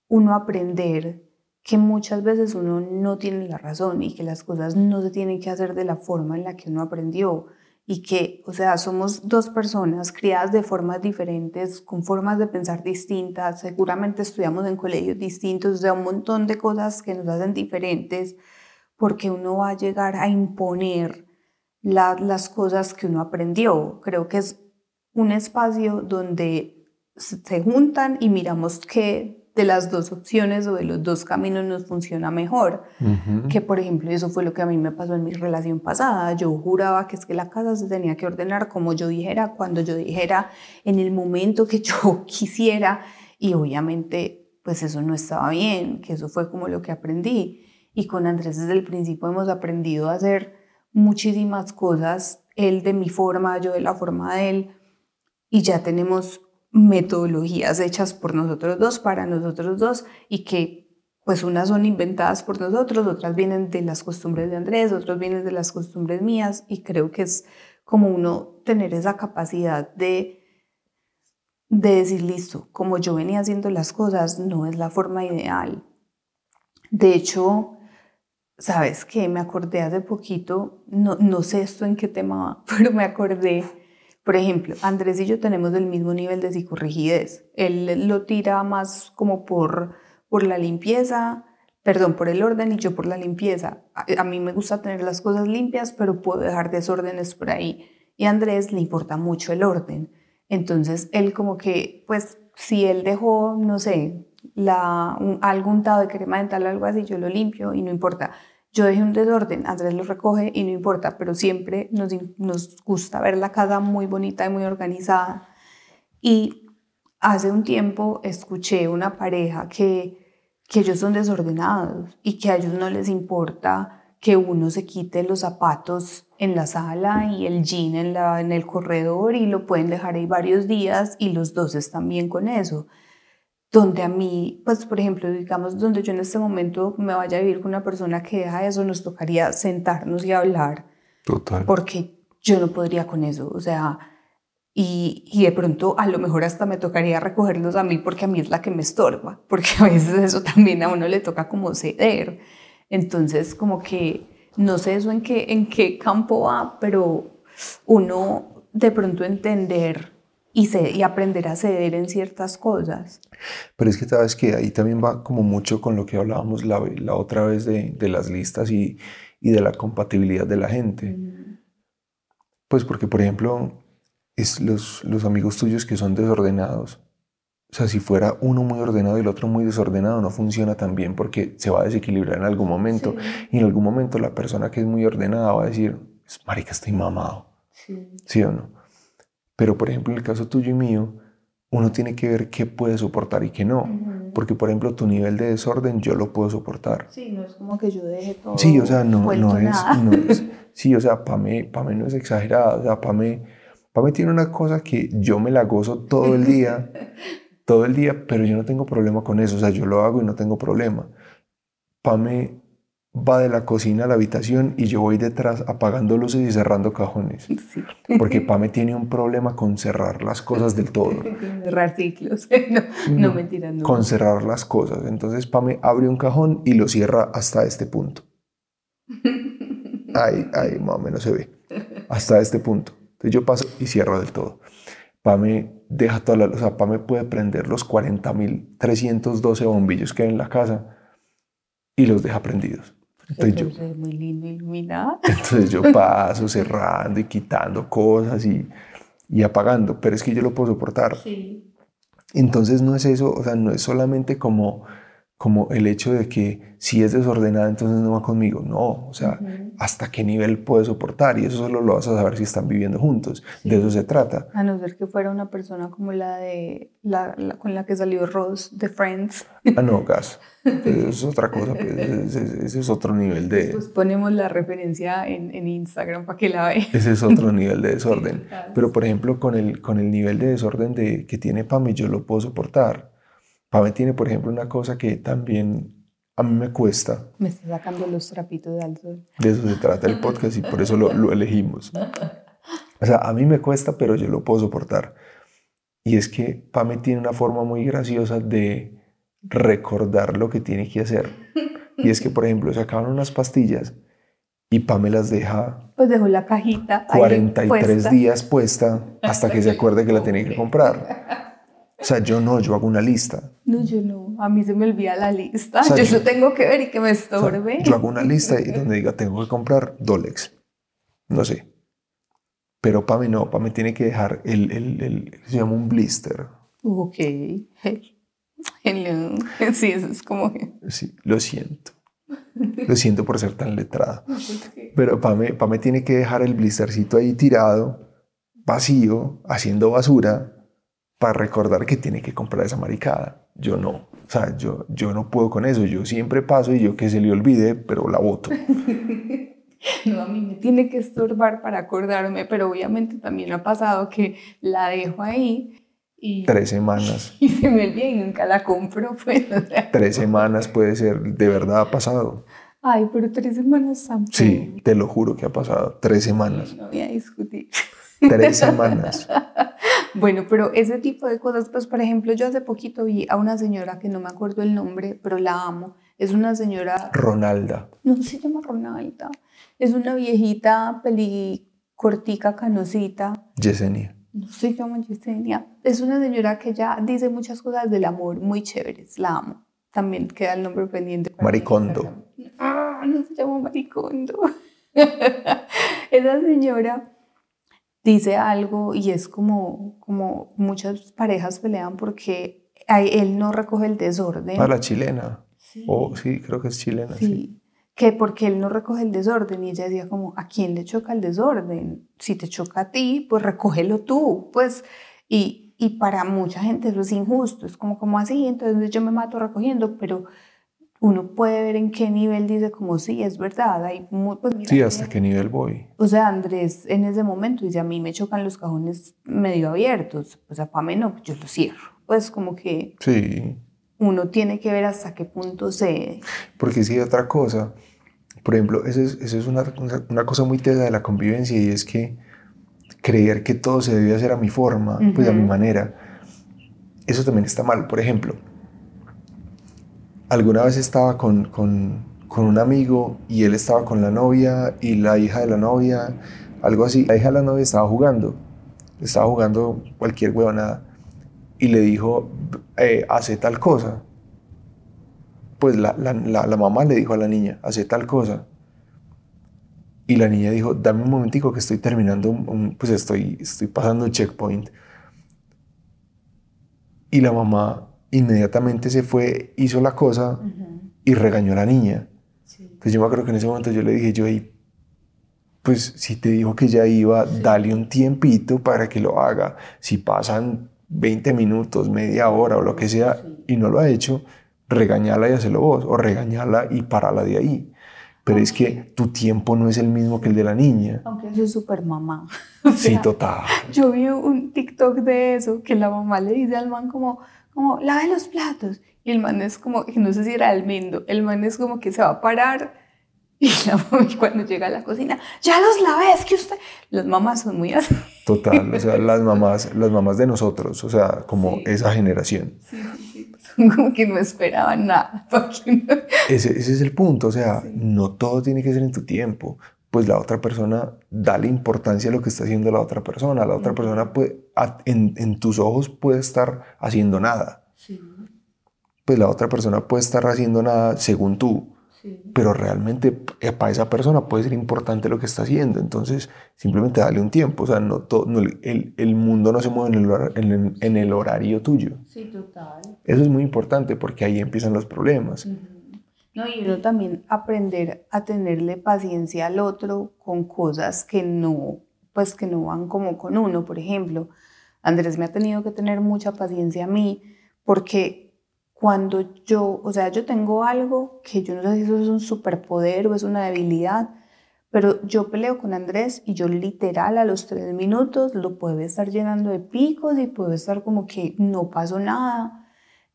uno aprender que muchas veces uno no tiene la razón y que las cosas no se tienen que hacer de la forma en la que uno aprendió y que, o sea, somos dos personas criadas de formas diferentes, con formas de pensar distintas, seguramente estudiamos en colegios distintos, o sea, un montón de cosas que nos hacen diferentes, porque uno va a llegar a imponer las cosas que uno aprendió. Creo que es un espacio donde se juntan y miramos qué de las dos opciones o de los dos caminos nos funciona mejor. Que por ejemplo, eso fue lo que a mí me pasó en mi relación pasada. Yo juraba que es que la casa se tenía que ordenar como yo dijera, cuando yo dijera, en el momento que yo quisiera. Y obviamente, pues eso no estaba bien, que eso fue como lo que aprendí. Y con Andrés desde el principio hemos aprendido a hacer muchísimas cosas, él de mi forma, yo de la forma de él. Y ya tenemos metodologías hechas por nosotros dos, para nosotros dos, y que pues unas son inventadas por nosotros, otras vienen de las costumbres de Andrés, otras vienen de las costumbres mías, y creo que es como uno tener esa capacidad de, de decir, listo, como yo venía haciendo las cosas, no es la forma ideal. De hecho, ¿sabes qué? Me acordé hace poquito, no, no sé esto en qué tema pero me acordé por ejemplo, Andrés y yo tenemos el mismo nivel de psicorrigidez. Él lo tira más como por, por la limpieza, perdón, por el orden y yo por la limpieza. A, mí me gusta tener las cosas limpias, pero puedo dejar desórdenes por ahí. Y Andrés le importa mucho el orden. Entonces, él como que, pues, si él dejó, no sé, la, un, algún tado de crema dental o algo así, yo lo limpio y no importa. Yo dejé un desorden, Andrés lo recoge y no importa, pero siempre nos, gusta ver la casa muy bonita y muy organizada. Y hace un tiempo escuché una pareja que, ellos son desordenados y que a ellos no les importa que uno se quite los zapatos en la sala y el jean en, en el corredor y lo pueden dejar ahí varios días y los dos están bien con eso donde a mí, pues por ejemplo, digamos, donde yo en este momento me vaya a vivir con una persona que deja eso, nos tocaría sentarnos y hablar. Total. Porque yo no podría con eso, o sea, y, y, de pronto a lo mejor hasta me tocaría recogerlos a mí porque a mí es la que me estorba, porque a veces eso también a uno le toca como ceder. Entonces, como que no sé eso en qué, en qué campo va, pero uno de pronto entender y, y aprender a ceder en ciertas cosas. Pero es que sabes que ahí también va como mucho con lo que hablábamos la, la otra vez de, de, las listas y, y, de la compatibilidad de la gente. Pues porque, por ejemplo, es los, los amigos tuyos que son desordenados. O sea, si fuera uno muy ordenado y el otro muy desordenado, no funciona tan bien porque se va a desequilibrar en algún momento. Y en algún momento la persona que es muy ordenada va a decir, marica, estoy mamado. Sí. ¿Sí o no? Pero, por ejemplo, en el caso tuyo y mío, uno tiene que ver qué puede soportar y qué no. Porque, por ejemplo, tu nivel de desorden yo lo puedo soportar. Sí, no es como que yo deje todo. Sí, o sea, no, no, es, no es, Sí, o sea, para mí, mí no es exagerado. O sea, para mí, mí tiene una cosa que yo me la gozo todo el día, todo el día, pero yo no tengo problema con eso. O sea, yo lo hago y no tengo problema. Para mí, va de la cocina a la habitación y yo voy detrás apagando luces y cerrando cajones. Porque Pame tiene un problema con cerrar las cosas del todo. Cerrar ciclos. No, no, mentira, no. Con cerrar las cosas. Entonces Pame abre un cajón y lo cierra hasta este punto. Ahí, ahí más o menos se ve. Hasta este punto. Entonces yo paso y cierro del todo. Pame deja toda la, o sea, Pame puede prender los 40.312 bombillos que hay en la casa y los deja prendidos Entonces yo, Entonces, muy lindo iluminada. entonces yo paso cerrando y quitando cosas y, y apagando, pero es que yo lo puedo soportar. Sí. Entonces no es eso, o sea, no es solamente como, como el hecho de que si es desordenada entonces no va conmigo, no, o sea, hasta qué nivel puede soportar y eso solo lo vas a saber si están viviendo juntos, de eso se trata. A no ser que fuera una persona como la de la, la- con la que salió Ross de Friends. Ah, no, gas, eso es otra cosa, pues, ese, ese- es otro nivel de, Pues ponemos la referencia en, en Instagram para que la vean. ese es otro nivel de desorden. Pero por ejemplo, con el, con el nivel de desorden de, que tiene Pame, yo lo puedo soportar. Pame tiene, por ejemplo, una cosa que también a mí me cuesta, Me está sacando los trapitos al sol. De eso se trata el podcast y por eso lo, lo elegimos. O sea, a mí me cuesta, pero yo lo puedo soportar. Y es que Pame tiene una forma muy graciosa de recordar lo que tiene que hacer. Y es que, por ejemplo, se acaban unas pastillas y Pame las deja Pues dejó la cajita. ahí 43 puesta. días puesta hasta que se acuerde que la tiene que comprar. O sea, yo no, yo hago una lista. No, yo no. A mí se me olvida la lista. O sea, yo yo- tengo que ver y que me O sea, estorbe. yo hago una lista y donde diga tengo que comprar Dolex. No sé. Pero Pame no, Pame tiene que dejar el, el, el- se llama un blister. Ok. Hello. Sí, eso es como. Sí, lo siento. Lo siento por ser tan letrada. Pero Pame, Pame tiene que dejar el blistercito ahí tirado, vacío, haciendo basura, para recordar que tiene que comprar esa maricada. Yo no. O sea, yo, yo no puedo con eso. Yo siempre paso y yo que se le olvide, pero la voto. No, a mí me tiene que estorbar para acordarme, pero obviamente también ha pasado que la dejo ahí y, Tres semanas. y se me olvida y nunca la compro. Pues, o sea, Tres semanas puede ser, de verdad ha pasado. ay, pero tres semanas tampoco. Sí, te lo juro que ha pasado. Tres semanas. No voy a discutir. Tres semanas. Bueno, pero ese tipo de cosas, pues por ejemplo, yo hace poquito vi a una señora que no me acuerdo el nombre, pero la amo. Es una señora, Ronalda. no se llama Ronalda, es una viejita pelicortica, canosita, Yesenia. no se llama Yesenia. Es una señora que ya dice muchas cosas del amor muy chéveres, la amo. También queda el nombre pendiente. Maricondo. Ah, no se llama Maricondo. Esa señora dice algo y es como, como muchas parejas pelean porque él no recoge el desorden. A la chilena. Sí. Oh, sí, creo que es chilena. Sí. Sí, que porque él no recoge el desorden y ella decía como, ¿a quién le choca el desorden? Si te choca a ti, pues recógelo tú, pues, y, y para mucha gente eso es injusto, es como, como así, entonces yo me mato recogiendo, pero uno puede ver en qué nivel dice como, sí, es verdad, hay mu- pues mira, Sí, hasta qué nivel voy. o sea, Andrés en ese momento dice, a mí me chocan los cajones medio abiertos, pues a Pame no, yo lo cierro, pues como que Sí. uno tiene que ver hasta qué punto se... Porque sí otra cosa. Por ejemplo, eso es, eso es una, una- cosa muy tesa de la convivencia y es que creer que todo se debe hacer a mi forma, pues a mi manera, eso también está mal. Por ejemplo, alguna vez estaba con, con, con un amigo y él estaba con la novia y la hija de la novia, algo así. La hija de la novia estaba jugando, estaba jugando cualquier huevonada y le dijo, eh, hace tal cosa pues la, la- la- mamá le dijo a la niña, hace tal cosa. Y la niña dijo, dame un momentico que estoy terminando, un- un- pues estoy, estoy pasando el checkpoint. Y la mamá inmediatamente se fue, hizo la cosa y regañó a la niña. Entonces yo me acuerdo que en ese momento yo le dije, yo, "Ey, pues si te dijo que ya iba, dale un tiempito para que lo haga. Si pasan 20 minutos, media hora o lo que sea y no lo ha hecho, regañala y hacelo vos, o regañala y parala de ahí. Pero es que tu tiempo no es el mismo que el de la niña. Aunque eso es súper mamá. O Sí, sea, total. Yo vi un TikTok de eso, que la mamá le dice al man como, como, lave los platos. Y el man es como, que no sé si era el Mendo, el man es como que se va a parar. Y la mamá cuando llega a la cocina, ya los lavé, es que usted... Las mamás son muy así. Total, o sea, las mamás, las mamás de nosotros, o sea, como Sí. esa generación. Son como que no esperaban nada. porque no- Ese, ese es el punto, o sea, no todo tiene que ser en tu tiempo. Pues la otra persona, dale importancia a lo que está haciendo la otra persona. La otra persona puede, en, en tus ojos puede estar haciendo nada. Pues la otra persona puede estar haciendo nada según tú. pero realmente eh, para esa persona puede ser importante lo que está haciendo. Entonces, simplemente dale un tiempo. O sea, no, el, el, mundo no se mueve en el, en, en el, horario tuyo. Sí, total. Eso es muy importante porque ahí empiezan los problemas. No, y uno también aprender a tenerle paciencia al otro con cosas que no, pues que no van como con uno. Por ejemplo, Andrés me ha tenido que tener mucha paciencia a mí porque cuando yo, o sea, yo tengo algo que yo no sé si eso es un superpoder o es una debilidad, pero yo peleo con Andrés y yo literal a los tres minutos lo puedo estar llenando de picos y puedo estar como que no pasó nada.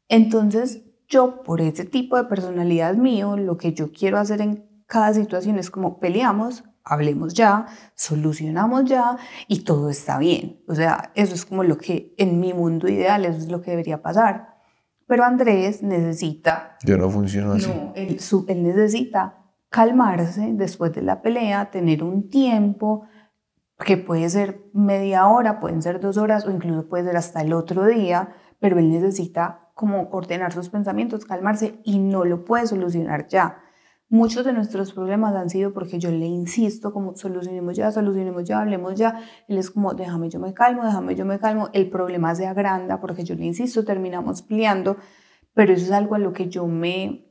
Entonces yo, por ese tipo de personalidad mío, lo que yo quiero hacer en cada situación es como peleamos, hablemos ya, solucionamos ya y todo está bien. O sea, eso es como lo que en mi mundo ideal, eso es lo que debería pasar. Pero Andrés necesita... Yo no funciono así. No, él, él necesita calmarse después de la pelea, tener un tiempo que puede ser media hora, pueden ser dos horas o incluso puede ser hasta el otro día, pero él necesita como ordenar sus pensamientos, calmarse y no lo puede solucionar ya. Muchos de nuestros problemas han sido porque yo le insisto como solucionemos ya, solucionemos ya, hablemos ya. Él es como déjame yo me calmo, déjame yo me calmo. El problema se agranda porque yo le insisto, terminamos peleando, pero eso es algo a lo que yo me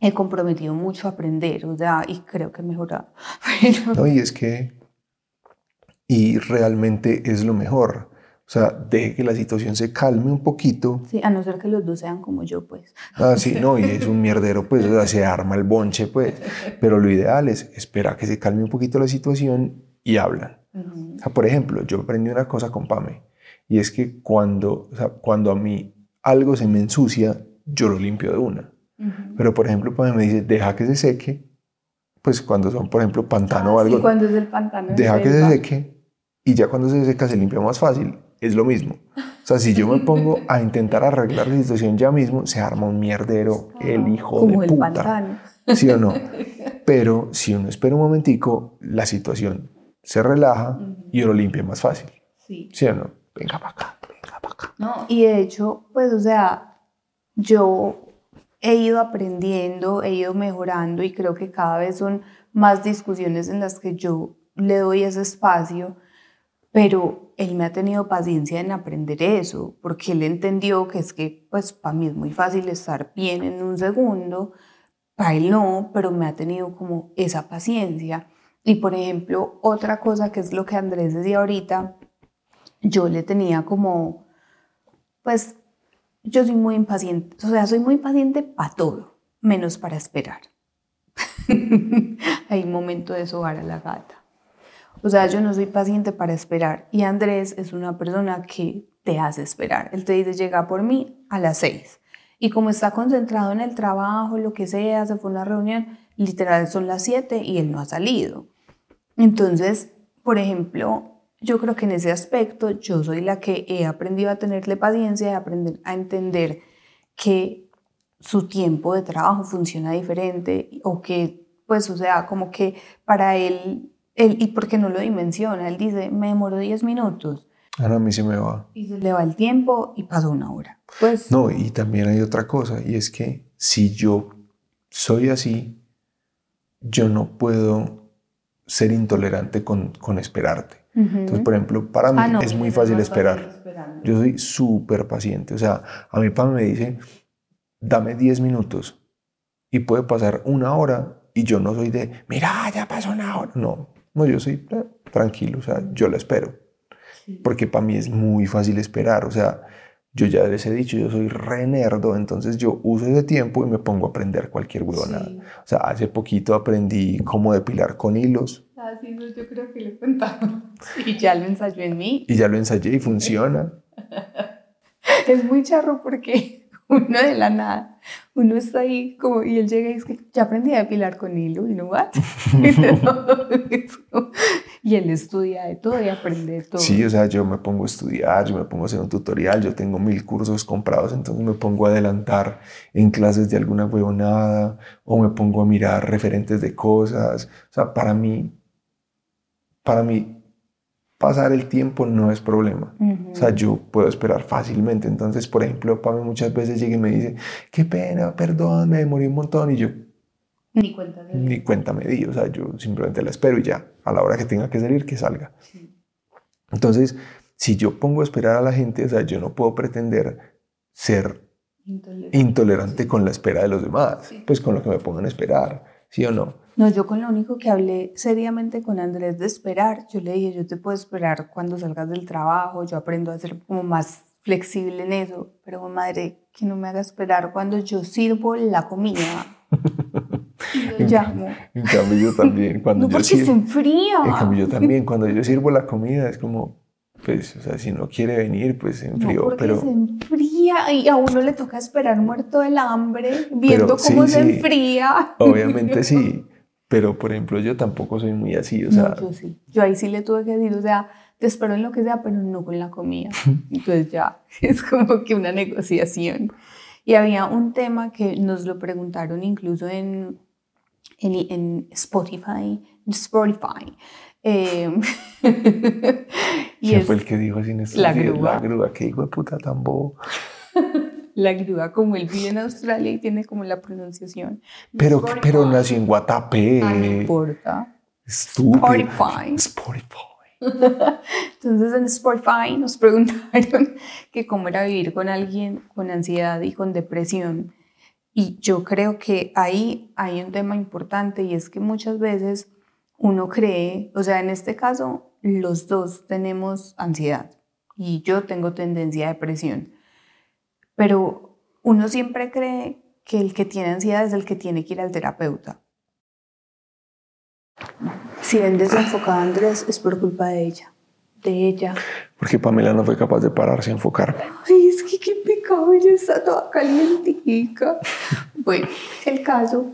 he comprometido mucho a aprender, o sea, y creo que he mejorado. No, y es que, y realmente es lo mejor. O sea, deje que la situación se calme un poquito. Sí, a no ser que los dos sean como yo, pues. Ah, sí, no, y es un mierdero, pues, o sea, se arma el bonche, pues. Pero lo ideal es esperar que se calme un poquito la situación y hablan. O sea, por ejemplo, yo aprendí una cosa con Pame, y es que cuando, o sea, cuando a mí algo se me ensucia, yo lo limpio de una. Pero, por ejemplo, Pame me dice, deja que se seque, pues cuando son, por ejemplo, pantano o ah, algo. Sí, cuando es el pantano. Deja que se seque, y ya cuando se seca se limpia más fácil es lo mismo. O sea, si yo me pongo a intentar arreglar la situación ya mismo, se arma un mierdero el hijo Como de puta. El pantano. ¿Sí o no? Pero si uno espera un momentico, la situación se relaja y uno limpia más fácil. Sí. ¿Sí o no? Venga para acá, venga para acá. No, y de hecho, pues, o sea, yo he ido aprendiendo, he ido mejorando y creo que cada vez son más discusiones en las que yo le doy ese espacio, pero él me ha tenido paciencia en aprender eso, porque él entendió que es que, pues, para mí es muy fácil estar bien en un segundo, para él no, pero me ha tenido como esa paciencia. Y, por ejemplo, otra cosa que es lo que Andrés decía ahorita, yo le tenía como, pues, yo soy muy impaciente, o sea, soy muy paciente para todo, menos para esperar. Hay momento de sobar a la gata. O sea, yo no soy paciente para esperar. Y Andrés es una persona que te hace esperar. Él te dice, llega por mí a las seis. Y como está concentrado en el trabajo, lo que sea, se fue a una reunión, literal son las siete y él no ha salido. Entonces, por ejemplo, yo creo que en ese aspecto yo soy la que he aprendido a tenerle paciencia y aprender a entender que su tiempo de trabajo funciona diferente o que, pues, o sea, como que para él él, ¿Y por qué no lo dimensiona? Él dice, me demoro 10 minutos. Ahora a mí se me va. Y se le va el tiempo y pasó una hora. Pues, no, y también hay otra cosa, y es que si yo soy así, yo no puedo ser intolerante con, con esperarte. Entonces, por ejemplo, para mí ah, es muy fácil esperar. Yo soy súper paciente. O sea, a mi papá me dice, dame 10 minutos y puede pasar una hora y yo no soy de, mira, ya pasó una hora. No, no, yo soy eh, tranquilo, o sea, yo la espero. Porque para mí es muy fácil esperar, o sea, yo ya les he dicho, yo soy re nerdo, entonces yo uso ese tiempo y me pongo a aprender cualquier huevonada. O sea, hace poquito aprendí cómo depilar con hilos. Ah, sí, yo creo que le he contado. Y ya lo ensayé en mí. Y ya lo ensayé y funciona. es muy charro porque uno de la nada, uno está ahí como, y él llega y dice, ya aprendí a depilar con hilo, y no, what? y él estudia de todo y aprende de todo. Sí, o sea, yo me pongo a estudiar, yo me pongo a hacer un tutorial, yo tengo mil cursos comprados, entonces me pongo a adelantar en clases de alguna huevonada, o me pongo a mirar referentes de cosas, o sea, para mí, para mí, pasar el tiempo no es problema. O sea, yo puedo esperar fácilmente. Entonces, por ejemplo, Pame muchas veces llega y me dice, qué pena, perdón, me demoré un montón. Y yo, Ni cuenta, de ni cuenta me di. O sea, yo simplemente la espero y ya, a la hora que tenga que salir, que salga. Entonces, si yo pongo a esperar a la gente, o sea, yo no puedo pretender ser intolerante, con la espera de los demás, pues con lo que me pongan a esperar, ¿sí o no? No, yo con lo único que hablé seriamente con Andrés de esperar, yo le dije, yo te puedo esperar cuando salgas del trabajo, yo aprendo a ser como más flexible en eso, pero madre, que no me haga esperar cuando yo sirvo la comida. y lo llamo. En cambio yo también, cuando no, yo porque se enfría. En cambio yo también, cuando yo sirvo la comida es como, pues, o sea, si no quiere venir, pues se enfrió, no, porque pero... se y a uno le toca esperar muerto del hambre, viendo cómo se enfría. Obviamente sí, pero por ejemplo yo tampoco soy muy así, o sea... yo sí, yo ahí sí le tuve que decir, o sea, te espero en lo que sea, pero no con la comida. Entonces ya, es como que una negociación. Y había un tema que nos lo preguntaron incluso en, en, en Spotify, en Spotify. Eh, y ¿Quién fue el que dijo así La grúa. La grúa, que hijo de puta tan bobo. La grúa, como él vive en Australia y tiene como la pronunciación. Pero, pero nació en Guatapé. Ah, no importa. Estúpido. Spotify. Spotify. Entonces en Spotify nos preguntaron que cómo era vivir con alguien con ansiedad y con depresión. Y yo creo que ahí hay un tema importante y es que muchas veces uno cree, o sea, en este caso los dos tenemos ansiedad y yo tengo tendencia a depresión, pero uno siempre cree que el que tiene ansiedad es el que tiene que ir al terapeuta. Si ven desenfocada a Andrés es por culpa de ella, de ella. Porque Pamela no fue capaz de pararse a enfocarme. Ay, es que qué pecado, ella está toda calientica. bueno, el caso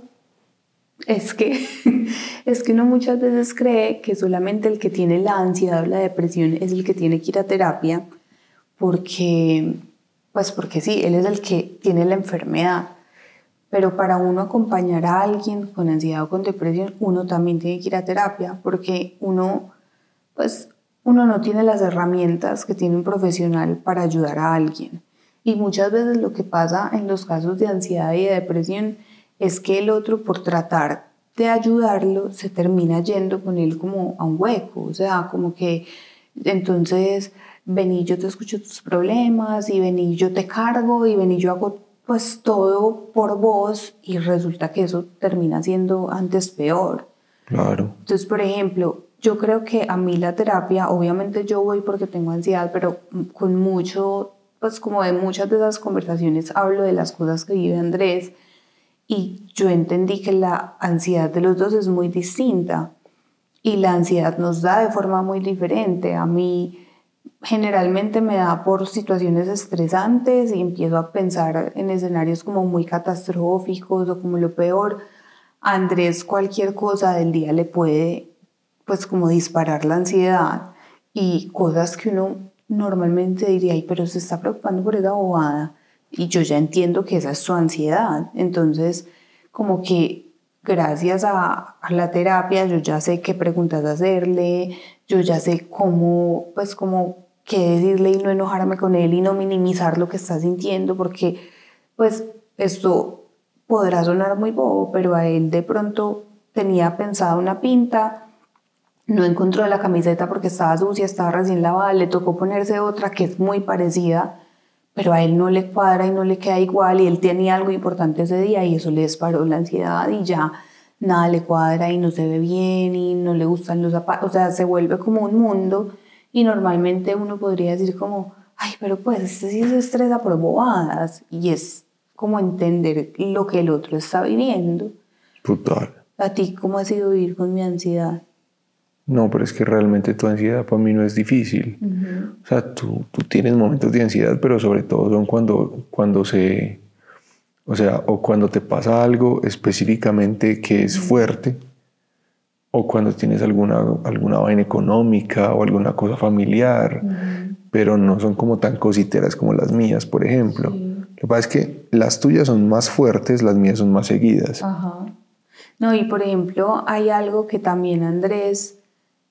es que, es que uno muchas veces cree que solamente el que tiene la ansiedad o la depresión es el que tiene que ir a terapia porque, pues porque sí, él es el que tiene la enfermedad. Pero para uno acompañar a alguien con ansiedad o con depresión, uno también tiene que ir a terapia porque uno, pues, uno no tiene las herramientas que tiene un profesional para ayudar a alguien. Y muchas veces lo que pasa en los casos de ansiedad y de depresión es que el otro, por tratar de ayudarlo, se termina yendo con él como a un hueco. O sea, como que entonces, vení, yo te escucho tus problemas y vení, yo te cargo y vení, yo hago pues todo por vos y resulta que eso termina siendo antes peor. Claro. Entonces, por ejemplo, yo creo que a mí la terapia, obviamente yo voy porque tengo ansiedad, pero con mucho, pues como de muchas de esas conversaciones hablo de las cosas que vive Andrés y yo entendí que la ansiedad de los dos es muy distinta y la ansiedad nos da de forma muy diferente. A mí generalmente me da por situaciones estresantes y empiezo a pensar en escenarios como muy catastróficos o como lo peor. Andrés cualquier cosa del día le puede pues como disparar la ansiedad y cosas que uno normalmente diría, Ay, pero se está preocupando por esa bobada y yo ya entiendo que esa es su ansiedad. Entonces, como que gracias a, a, la terapia yo ya sé qué preguntas hacerle, yo ya sé cómo, pues como qué decirle y no enojarme con él y no minimizar lo que está sintiendo, porque pues esto podrá sonar muy bobo, pero a él de pronto tenía pensada una pinta, no encontró la camiseta porque estaba sucia, estaba recién lavada, le tocó ponerse otra que es muy parecida, pero a él no le cuadra y no le queda igual y él tenía algo importante ese día y eso le disparó la ansiedad y ya nada le cuadra y no se ve bien y no le gustan los zapatos, o sea, se vuelve como un mundo y normalmente uno podría decir como, ay, pero pues este sí se estresa por bobadas y es como entender lo que el otro está viviendo. Total. ¿A ti cómo ha sido vivir con mi ansiedad? No, pero es que realmente tu ansiedad para mí no es difícil. O sea, tú, tú, tienes momentos de ansiedad, pero sobre todo son cuando, cuando se, o sea, o cuando te pasa algo específicamente que es fuerte, o cuando tienes alguna, alguna vaina económica o alguna cosa familiar, pero no son como tan cositeras como las mías, por ejemplo. Lo que pasa es que las tuyas son más fuertes, las mías son más seguidas. Ajá. No, y por ejemplo, hay algo que también Andrés,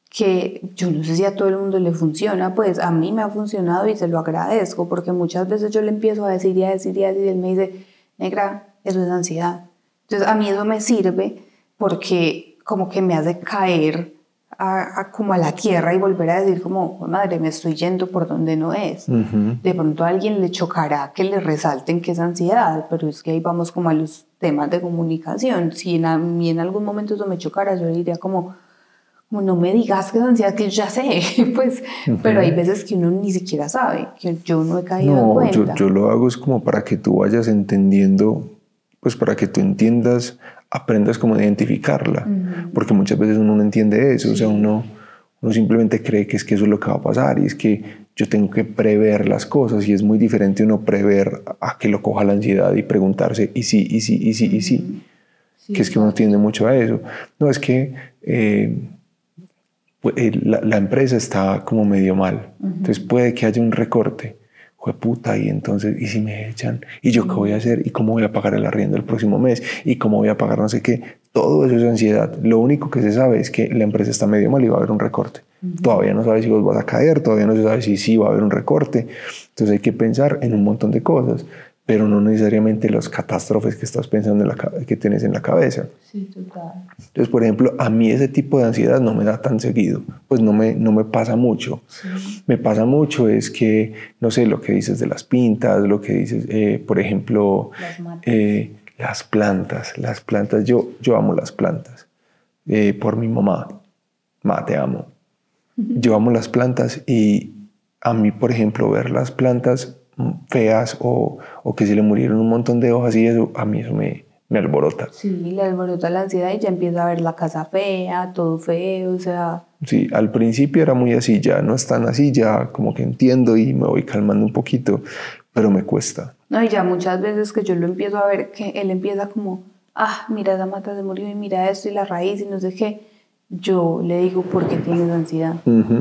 que yo no sé si a todo el mundo le funciona, pues a mí me ha funcionado y se lo agradezco, porque muchas veces yo le empiezo a decir y a decir y a decir, y él me dice, negra, eso es ansiedad. Entonces a mí eso me sirve porque como que me hace caer a, como a la tierra y volver a decir como, madre, me estoy yendo por donde no es. De pronto a alguien le chocará que le resalten que es ansiedad, pero es que ahí vamos como a los temas de comunicación. Si en, a mí en algún momento eso me chocara, yo diría como no me digas que es ansiedad, que yo ya sé, pues, pero hay veces que uno ni siquiera sabe, que yo no he caído en cuenta. Yo, yo lo hago es como para que tú vayas entendiendo, pues para que tú entiendas aprendas como a identificarla, porque muchas veces uno no entiende eso, o sea, uno, uno simplemente cree que es que eso es lo que va a pasar y es que yo tengo que prever las cosas y es muy diferente uno prever a que lo coja la ansiedad y preguntarse, y sí, y sí, y sí, y sí, que es que uno tiende mucho a eso. No, es que eh, la, la, empresa está como medio mal, entonces puede que haya un recorte fue puta, y entonces, ¿y si me echan? ¿Y yo qué voy a hacer? ¿Y cómo voy a pagar el arriendo el próximo mes? ¿Y cómo voy a pagar no sé qué? Todo eso es ansiedad. Lo único que se sabe es que la empresa está medio mal y va a haber un recorte. Todavía no sabes si vos vas a caer, todavía no se sabe si sí va a haber un recorte. Entonces hay que pensar en un montón de cosas pero no necesariamente los catástrofes que estás pensando en la, que tienes en la cabeza. Sí, total. Entonces, por ejemplo, a mí ese tipo de ansiedad no me da tan seguido, pues no me, no me pasa mucho. Me pasa mucho es que, no sé, lo que dices de las pintas, lo que dices, eh, por ejemplo, las, eh, las, plantas, las plantas, yo, yo amo las plantas, eh, por mi mamá, mamá, te amo. Yo amo las plantas y a mí, por ejemplo, ver las plantas feas o, o, que se le murieron un montón de hojas y eso, a mí eso me, me alborota. Sí, le alborota la ansiedad y ya empieza a ver la casa fea, todo feo, o sea... Sí, al principio era muy así, ya no es tan así, ya como que entiendo y me voy calmando un poquito, pero me cuesta. No, y ya muchas veces que yo lo empiezo a ver, que él empieza como, ah, mira, esa mata se murió y mira esto y la raíz y no sé qué yo le digo por qué tienes ansiedad.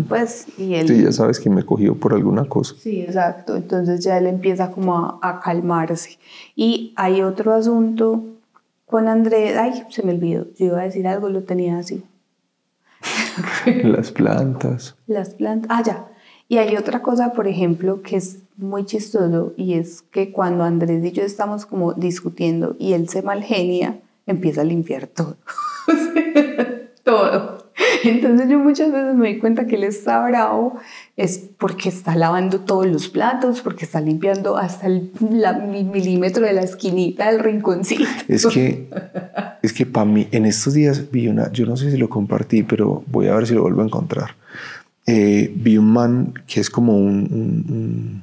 Pues, y él... Sí, ya sabes que me cogió por alguna cosa. Sí, exacto. Entonces ya él empieza como a, calmarse. Y hay otro asunto con Andrés. Ay, se me olvidó. Yo iba a decir algo, lo tenía así. Las plantas. Las plantas. Ah, ya. Y hay otra cosa, por ejemplo, que es muy chistoso y es que cuando Andrés y yo estamos como discutiendo y él se malgenia, empieza a limpiar todo. todo. Entonces yo muchas veces me doy cuenta que él está bravo es porque está lavando todos los platos, porque está limpiando hasta el milímetro de la esquinita del rinconcito. Es que, es que para mí, en estos días vi una, yo no sé si lo compartí, pero voy a ver si lo vuelvo a encontrar. Eh, vi un man que es como un,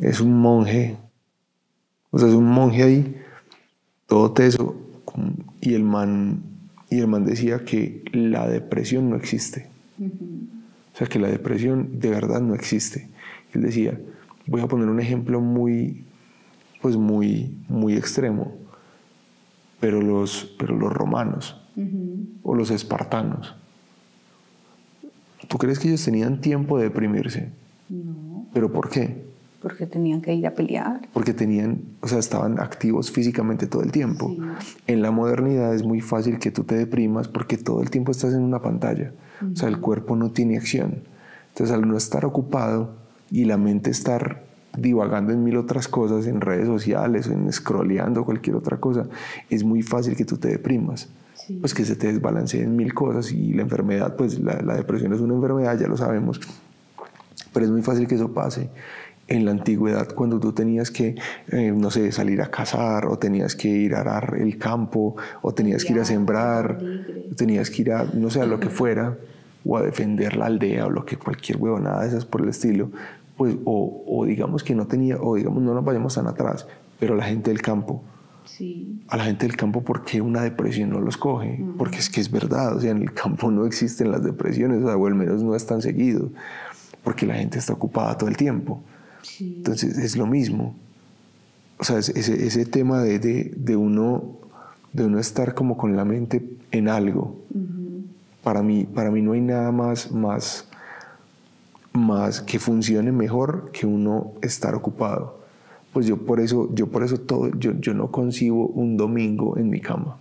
es un monje, o sea, es un monje ahí, todo teso, y el man, y el man decía que la depresión no existe. O sea, que la depresión de verdad no existe. Él decía, voy a poner un ejemplo muy, pues muy, muy extremo, pero los, pero los romanos o los espartanos, ¿tú crees que ellos tenían tiempo de deprimirse? No. ¿Pero por qué? Porque tenían que ir a pelear. Porque tenían, o sea, estaban activos físicamente todo el tiempo. En la modernidad es muy fácil que tú te deprimas porque todo el tiempo estás en una pantalla. O sea, el cuerpo no tiene acción. Entonces, al no estar ocupado y la mente estar divagando en mil otras cosas, en redes sociales, en scrolleando, cualquier otra cosa, es muy fácil que tú te deprimas. Pues que se te desbalancee en mil cosas y la enfermedad, pues la, la depresión es una enfermedad, ya lo sabemos, pero es muy fácil que eso pase en la antigüedad cuando tú tenías que, eh, no sé, salir a cazar o tenías que ir a arar el campo o tenías que ir a sembrar, tenías que ir a, no sé, a lo que fuera o a defender la aldea o lo que cualquier huevonada de esas por el estilo, pues o, o, digamos que no tenía, o digamos no nos vayamos tan atrás, pero la gente del campo, sí. a la gente del campo, ¿por qué una depresión no los coge? Porque es que es verdad, o sea, en el campo no existen las depresiones, o, al menos no es tan seguido, porque la gente está ocupada todo el tiempo. Entonces es lo mismo. O sea, ese, ese tema de, de, de, uno, de uno estar como con la mente en algo, para, mí, para mí no hay nada más, más, más que funcione mejor que uno estar ocupado. Pues yo por eso, yo por eso todo, yo, yo no concibo un domingo en mi cama.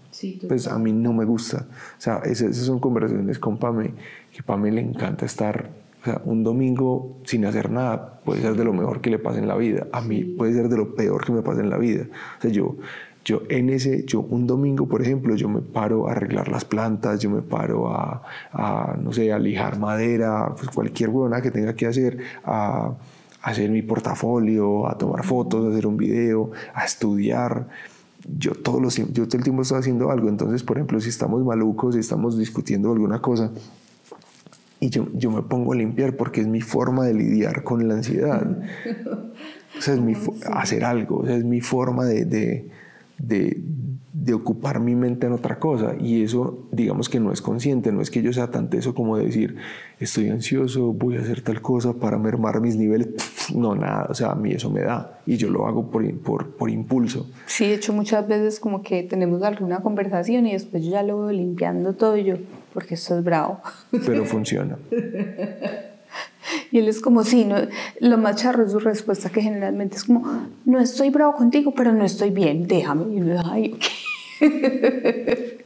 pues a mí no me gusta. O sea, esas, son conversaciones con Pame, que Pame le encanta estar O sea, un domingo sin hacer nada puede ser de lo mejor que le pase en la vida. A mí puede ser de lo peor que me pase en la vida. O sea, yo, yo en ese, yo un domingo, por ejemplo, yo me paro a arreglar las plantas, yo me paro a, a no sé, a lijar madera, pues cualquier huevona que tenga que hacer, a, a hacer mi portafolio, a tomar fotos, a hacer un video, a estudiar yo, todos los, yo todo el tiempo estoy haciendo algo. Entonces, por ejemplo, si estamos malucos, si estamos discutiendo alguna cosa, y yo, yo me pongo a limpiar porque es mi forma de lidiar con la ansiedad. O sea, es mi, hacer algo, o sea, es mi forma de, de, de, de, ocupar mi mente en otra cosa. Y eso, digamos que no es consciente, no es que yo sea tan teso como de decir, estoy ansioso, voy a hacer tal cosa para mermar mis niveles. No, nada, o sea, a mí eso me da y yo lo hago por, por, por impulso. Sí, de hecho muchas veces como que tenemos alguna conversación y después yo ya lo veo limpiando todo y yo, porque esto es bravo. Pero funciona. Y él es como, sí, no, lo más charro es su respuesta, que generalmente es como, no estoy bravo contigo, pero no estoy bien, déjame. Y ay.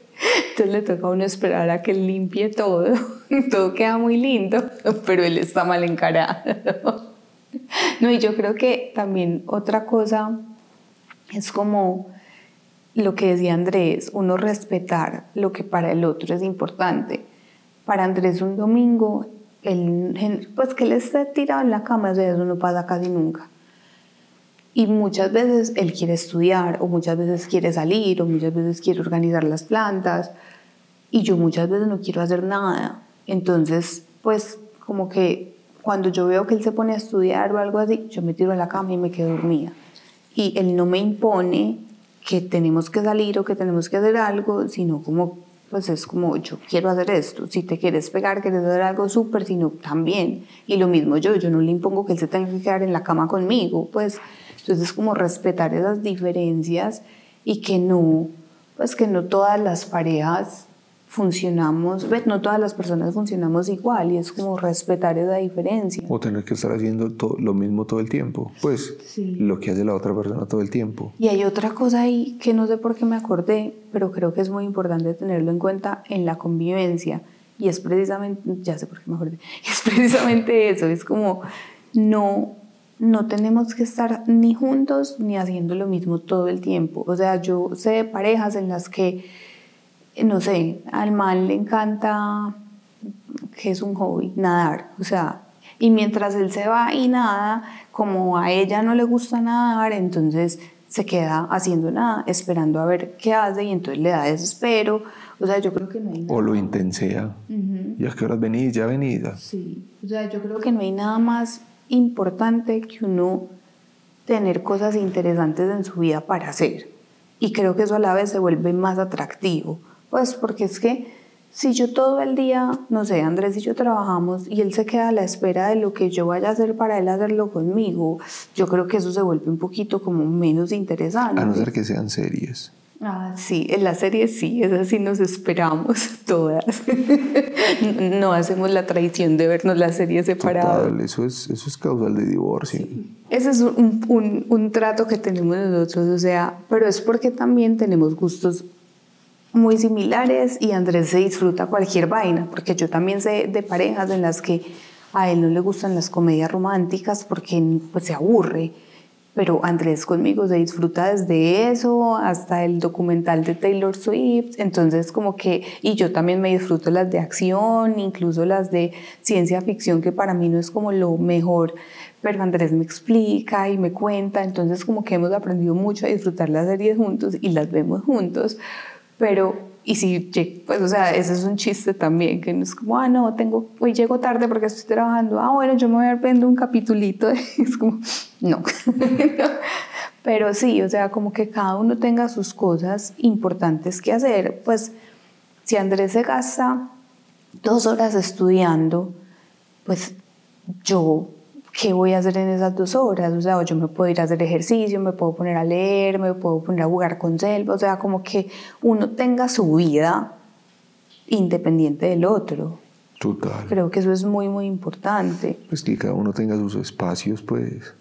Entonces le toca a uno esperar a que limpie todo. Todo queda muy lindo, pero él está mal encarado. No, y yo creo que también otra cosa es como lo que decía Andrés, uno respetar lo que para el otro es importante. Para Andrés un domingo, el, pues que él esté tirado en la cama, eso no pasa casi nunca. Y muchas veces él quiere estudiar, o muchas veces quiere salir, o muchas veces quiere organizar las plantas, y yo muchas veces no quiero hacer nada. Entonces, pues como que cuando yo veo que él se pone a estudiar o algo así, yo me tiro a la cama y me quedo dormida. Y él no me impone que tenemos que salir o que tenemos que hacer algo, sino como, pues es como, yo quiero hacer esto, si te quieres pegar, quieres hacer algo súper, sino también. Y lo mismo yo, yo no le impongo que él se tenga que quedar en la cama conmigo, pues entonces como respetar esas diferencias y que no, pues que no todas las parejas funcionamos, no todas las personas funcionamos igual y es como respetar esa diferencia. O tener que estar haciendo todo, lo mismo todo el tiempo, pues lo que hace la otra persona todo el tiempo. Y hay otra cosa ahí que no sé por qué me acordé, pero creo que es muy importante tenerlo en cuenta en la convivencia y es precisamente, ya sé por qué me acordé, es precisamente eso, es como no no tenemos que estar ni juntos ni haciendo lo mismo todo el tiempo. O sea, yo sé de parejas en las que no sé, al mal le encanta, que es un hobby, nadar, o sea, y mientras él se va y nada, como a ella no le gusta nadar, entonces se queda haciendo nada, esperando a ver qué hace y entonces le da desespero. O sea, yo creo que no hay nada. O lo intensea. ¿Y a qué horas venís? Ya venida. Sí. O sea, yo creo que no hay nada más importante que uno tener cosas interesantes en su vida para hacer. Y creo que eso a la vez se vuelve más atractivo. Pues porque es que si yo todo el día, no sé, Andrés y yo trabajamos y él se queda a la espera de lo que yo vaya a hacer para él hacerlo conmigo, yo creo que eso se vuelve un poquito como menos interesante. A no ser que sean series. Ah, sí, en las series sí, esas sí nos esperamos todas. no hacemos la tradición de vernos las series separadas. eso es, eso es causal de divorcio. Ese es un, un, un trato que tenemos nosotros, o sea, pero es porque también tenemos gustos muy similares y Andrés se disfruta cualquier vaina, porque yo también sé de parejas en las que a él no le gustan las comedias románticas porque pues, se aburre, pero Andrés conmigo se disfruta desde eso hasta el documental de Taylor Swift, entonces como que, y yo también me disfruto las de acción, incluso las de ciencia ficción, que para mí no es como lo mejor, pero Andrés me explica y me cuenta, entonces como que hemos aprendido mucho a disfrutar las series juntos y las vemos juntos pero, y si, pues, o sea, ese es un chiste también, que no es como, ah, no, tengo, hoy llego tarde porque estoy trabajando, ah, bueno, yo me voy a ver un capitulito, es como, no. pero sí, o sea, como que cada uno tenga sus cosas importantes que hacer, pues, si Andrés se gasta dos horas estudiando, pues yo ¿qué voy a hacer en esas dos horas? O sea, yo me puedo ir a hacer ejercicio, me puedo poner a leer, me puedo poner a jugar con Selva, o sea, como que uno tenga su vida independiente del otro. Total. Creo que eso es muy, muy importante. Pues que cada uno tenga sus espacios, pues,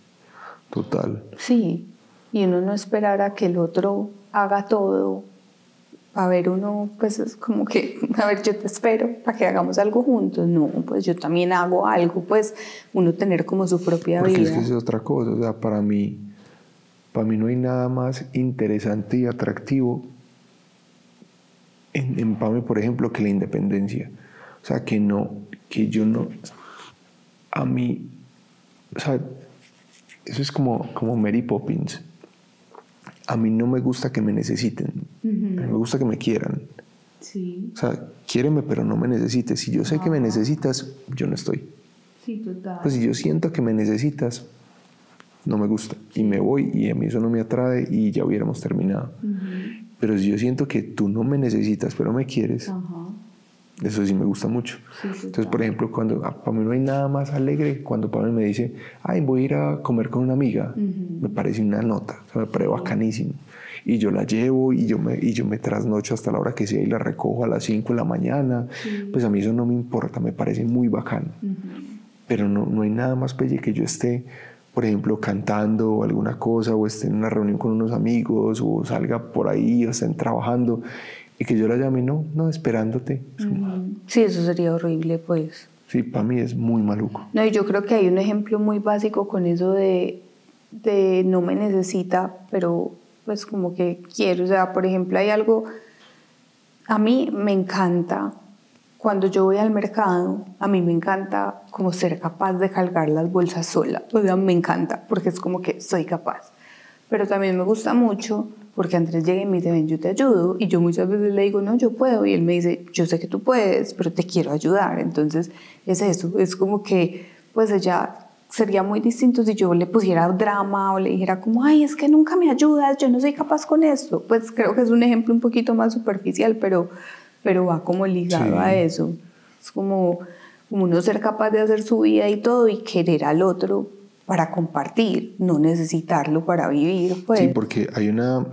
total. Sí, y uno no esperar a que el otro haga todo a ver uno, pues es como que, a ver, yo te espero para que hagamos algo juntos. No, pues yo también hago algo, pues uno tener como su propia Porque vida. es que es otra cosa, o sea, para mí, para mí no hay nada más interesante y atractivo en, en Pame, por ejemplo, que la independencia. O sea, que no, que yo no, a mí, o sea, eso es como, como Mary Poppins. A mí no me gusta que me necesiten, a mí me gusta que me quieran. Sí, O sea, quiéreme, pero no me necesites. Si yo sé que me necesitas, yo no estoy. sí, total. Pues si yo siento que me necesitas, no me gusta. Y me voy y a mí eso no me atrae y ya hubiéramos terminado. Pero si yo siento que tú no me necesitas, pero me quieres, Ajá. Eso sí me gusta mucho. Sí, Entonces, por ejemplo, cuando ah, para mí no hay nada más alegre cuando Pablo me dice, ay, voy a ir a comer con una amiga, me parece una nota, o sea, me parece bacanísimo. Y yo la llevo y yo, me, y yo me trasnocho hasta la hora que sea y la recojo a las 5 de la mañana. Pues a mí eso no me importa, me parece muy bacano. Pero no, no hay nada más pelle que yo esté, por ejemplo, cantando o alguna cosa, o esté en una reunión con unos amigos, o salga por ahí, o estén trabajando, y que yo la llame, no, no, esperándote. Es como, Sí, eso sería horrible, pues. Sí, para mí es muy maluco. No, y yo creo que hay un ejemplo muy básico con eso de, de no me necesita, pero pues como que quiero. O sea, por ejemplo, hay algo, a mí me encanta, cuando yo voy al mercado, a mí me encanta como ser capaz de cargar las bolsas sola. O sea, me encanta, porque es como que soy capaz. Pero también me gusta mucho porque Andrés llega y me dice, ven, yo te ayudo. Y yo muchas veces le digo, no, yo puedo. Y él me dice, yo sé que tú puedes, pero te quiero ayudar. Entonces, es eso. Es como que, pues ella sería muy distinto si yo le pusiera drama o le dijera como, ay, es que nunca me ayudas, yo no soy capaz con esto. Pues creo que es un ejemplo un poquito más superficial, pero, pero va como ligado Sí. a eso. Es como, como uno ser capaz de hacer su vida y todo y querer al otro para compartir, no necesitarlo para vivir. Pues. Sí, porque hay una,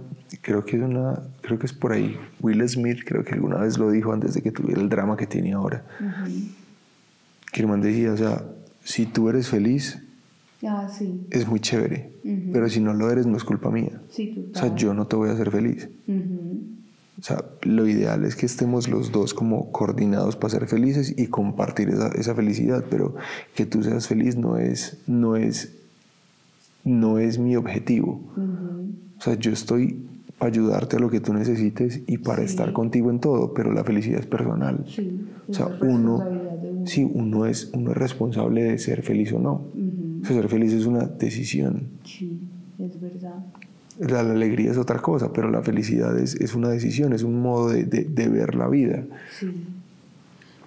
creo que es una, creo que es por ahí, Will Smith creo que alguna vez lo dijo antes de que tuviera el drama que tiene ahora. Que el man decía, o sea, si tú eres feliz, Ah, sí. es muy chévere, pero si no lo eres, no es culpa mía. Sí, O sea, yo no te voy a hacer feliz. O sea, lo ideal es que estemos los dos como coordinados para ser felices y compartir esa, esa felicidad, pero que tú seas feliz no es, no es, no es mi objetivo. O sea, yo estoy ayudarte a lo que tú necesites y para estar contigo en todo, pero la felicidad es personal. Sí, o sea, uno, sí, uno es, uno es responsable de ser feliz o no. O sea, ser feliz es una decisión. Sí, es verdad. La, la alegría es otra cosa, pero la felicidad es, es una decisión, es un modo de, de- de ver la vida.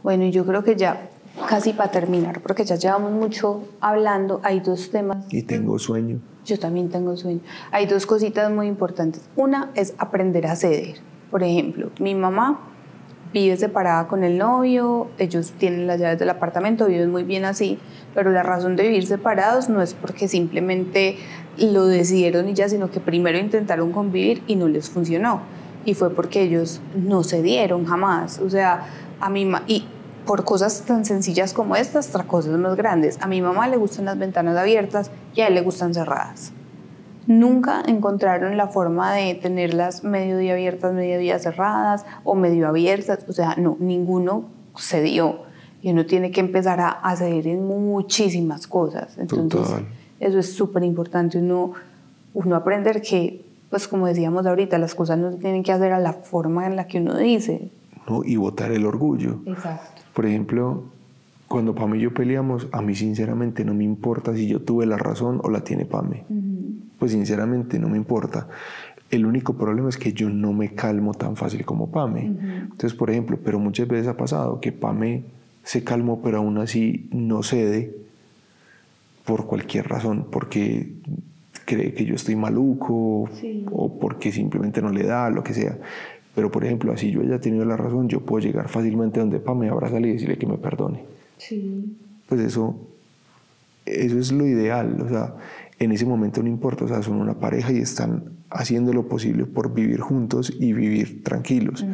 Bueno, y yo creo que ya casi para terminar, porque ya llevamos mucho hablando, hay dos temas. Y tengo sueño. Yo también tengo sueño. Hay dos cositas muy importantes. Una es aprender a ceder. Por ejemplo, mi mamá vive separada con el novio, ellos tienen las llaves del apartamento, viven muy bien así, pero la razón de vivir separados no es porque simplemente lo decidieron y ya, sino que primero intentaron convivir y no les funcionó. Y fue porque ellos no cedieron jamás. O sea, a mi ma y por cosas tan sencillas como estas, hasta cosas más grandes. A mi mamá le gustan las ventanas abiertas y a él le gustan cerradas nunca encontraron la forma de tenerlas medio día abiertas, medio día cerradas o medio abiertas. O sea, no, ninguno se dio. Y uno tiene que empezar a, ceder en muchísimas cosas. Entonces, Total. eso es súper importante. Uno, uno aprender que, pues como decíamos ahorita, las cosas no se tienen que hacer a la forma en la que uno dice. ¿no? Y votar el orgullo. Exacto. Por ejemplo, cuando Pame y yo peleamos, a mí sinceramente no me importa si yo tuve la razón o la tiene Pame. Pues sinceramente no me importa. El único problema es que yo no me calmo tan fácil como Pame. Entonces, por ejemplo, pero muchas veces ha pasado que Pame se calmó, pero aún así no cede por cualquier razón, porque cree que yo estoy maluco Sí. o porque simplemente no le da, lo que sea. Pero, por ejemplo, así yo haya tenido la razón, yo puedo llegar fácilmente donde Pame, abrazarle y decirle que me perdone. Sí. Pues eso, eso es lo ideal. O sea, en ese momento no importa, o sea, son una pareja y están haciendo lo posible por vivir juntos y vivir tranquilos.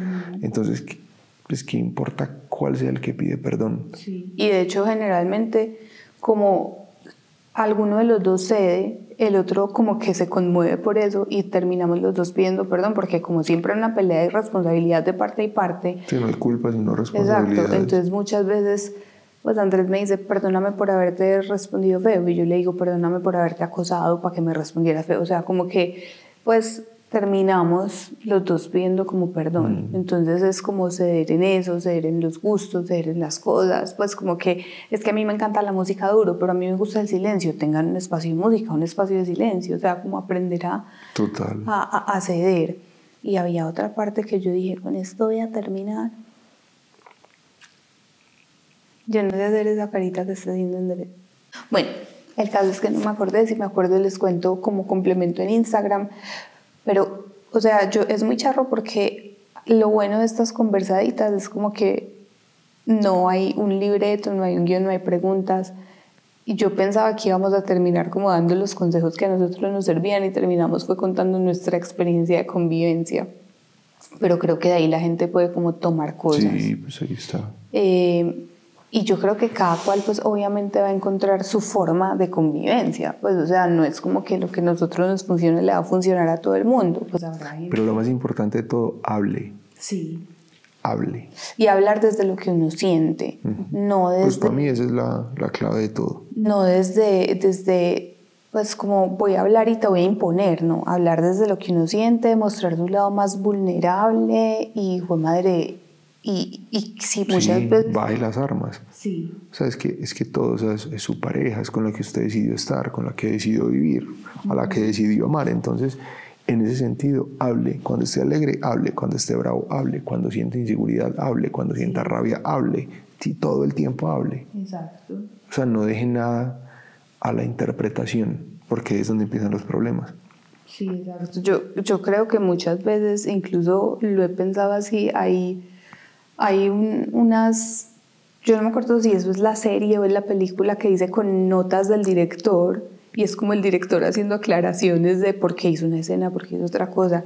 Entonces, ¿qué- pues, ¿qué importa cuál sea el que pide perdón? Y de hecho, generalmente, como alguno de los dos cede, el otro como que se conmueve por eso y terminamos los dos pidiendo perdón, porque como siempre en una pelea de responsabilidad de parte y parte. Sí, no hay culpa, sino responsabilidad. Exacto, entonces muchas veces, pues Andrés me dice, perdóname por haberte respondido feo, y yo le digo, perdóname por haberte acosado para que me respondiera feo, o sea, como que, pues terminamos los dos pidiendo como perdón. Mm. Entonces es como ceder en eso, ceder en los gustos, ceder en las cosas. Pues como que es que a mí me encanta la música duro, pero a mí me gusta el silencio. Tengan un espacio de música, un espacio de silencio. O sea, como aprender a, Total. a, a, ceder. Y había otra parte que yo dije, con esto voy a terminar. Yo no sé hacer esa carita que está haciendo Andrés. Bueno, el caso es que no me acordé, si me acuerdo les cuento como complemento en Instagram, pero, o sea, yo, es muy charro porque lo bueno de estas conversaditas es como que no hay un libreto, no hay un guion, no hay preguntas. Y yo pensaba que íbamos a terminar como dando los consejos que a nosotros nos servían y terminamos fue contando nuestra experiencia de convivencia. Pero creo que de ahí la gente puede como tomar cosas. Sí, pues ahí está. Eh, y yo creo que cada cual pues obviamente va a encontrar su forma de convivencia, pues o sea, no es como que lo que a nosotros nos funcione le va a funcionar a todo el mundo. Pues, Pero lo más importante de todo, hable. Sí. Hable. Y hablar desde lo que uno siente, no pues, desde... Pues para mí esa es la, la, clave de todo. No desde, desde, pues como voy a hablar y te voy a imponer, ¿no? Hablar desde lo que uno siente, mostrar su lado más vulnerable y, hijo madre, y, y sí, muchas veces... Va y las armas. Sí. O sea, es que, es que todo, es, su pareja, es con la que usted decidió estar, con la que decidió vivir, a la que decidió amar. Entonces, en ese sentido, hable. Cuando esté alegre, hable. Cuando esté bravo, hable. Cuando siente inseguridad, hable. Cuando sienta rabia, hable. Sí, todo el tiempo hable. Exacto. O sea, no deje nada a la interpretación, porque es donde empiezan los problemas. Sí, exacto. Yo, yo creo que muchas veces, incluso lo he pensado así, hay hay unas, yo no me acuerdo si eso es la serie o es la película que dice con notas del director y es como el director haciendo aclaraciones de por qué hizo una escena, por qué hizo otra cosa.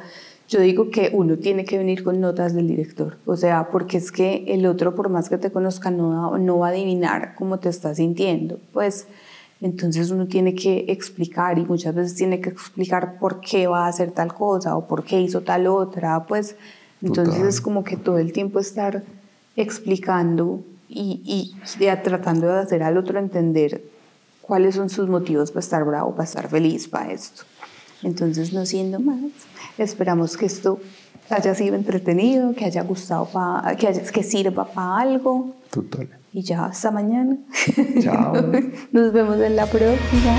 Yo digo que uno tiene que venir con notas del director, o sea, porque es que el otro, por más que te conozca, no, no va a adivinar cómo te estás sintiendo. Pues entonces uno tiene que explicar y muchas veces tiene que explicar por qué va a hacer tal cosa o por qué hizo tal otra, pues entonces es como que todo el tiempo estar explicando y, y tratando de hacer al otro entender cuáles son sus motivos para estar bravo, para estar feliz, para esto. Entonces, no siendo más, esperamos que esto haya sido entretenido, que haya gustado, que, que sirva para algo. Total. Y ya, hasta mañana. Chao. Nos vemos en la próxima.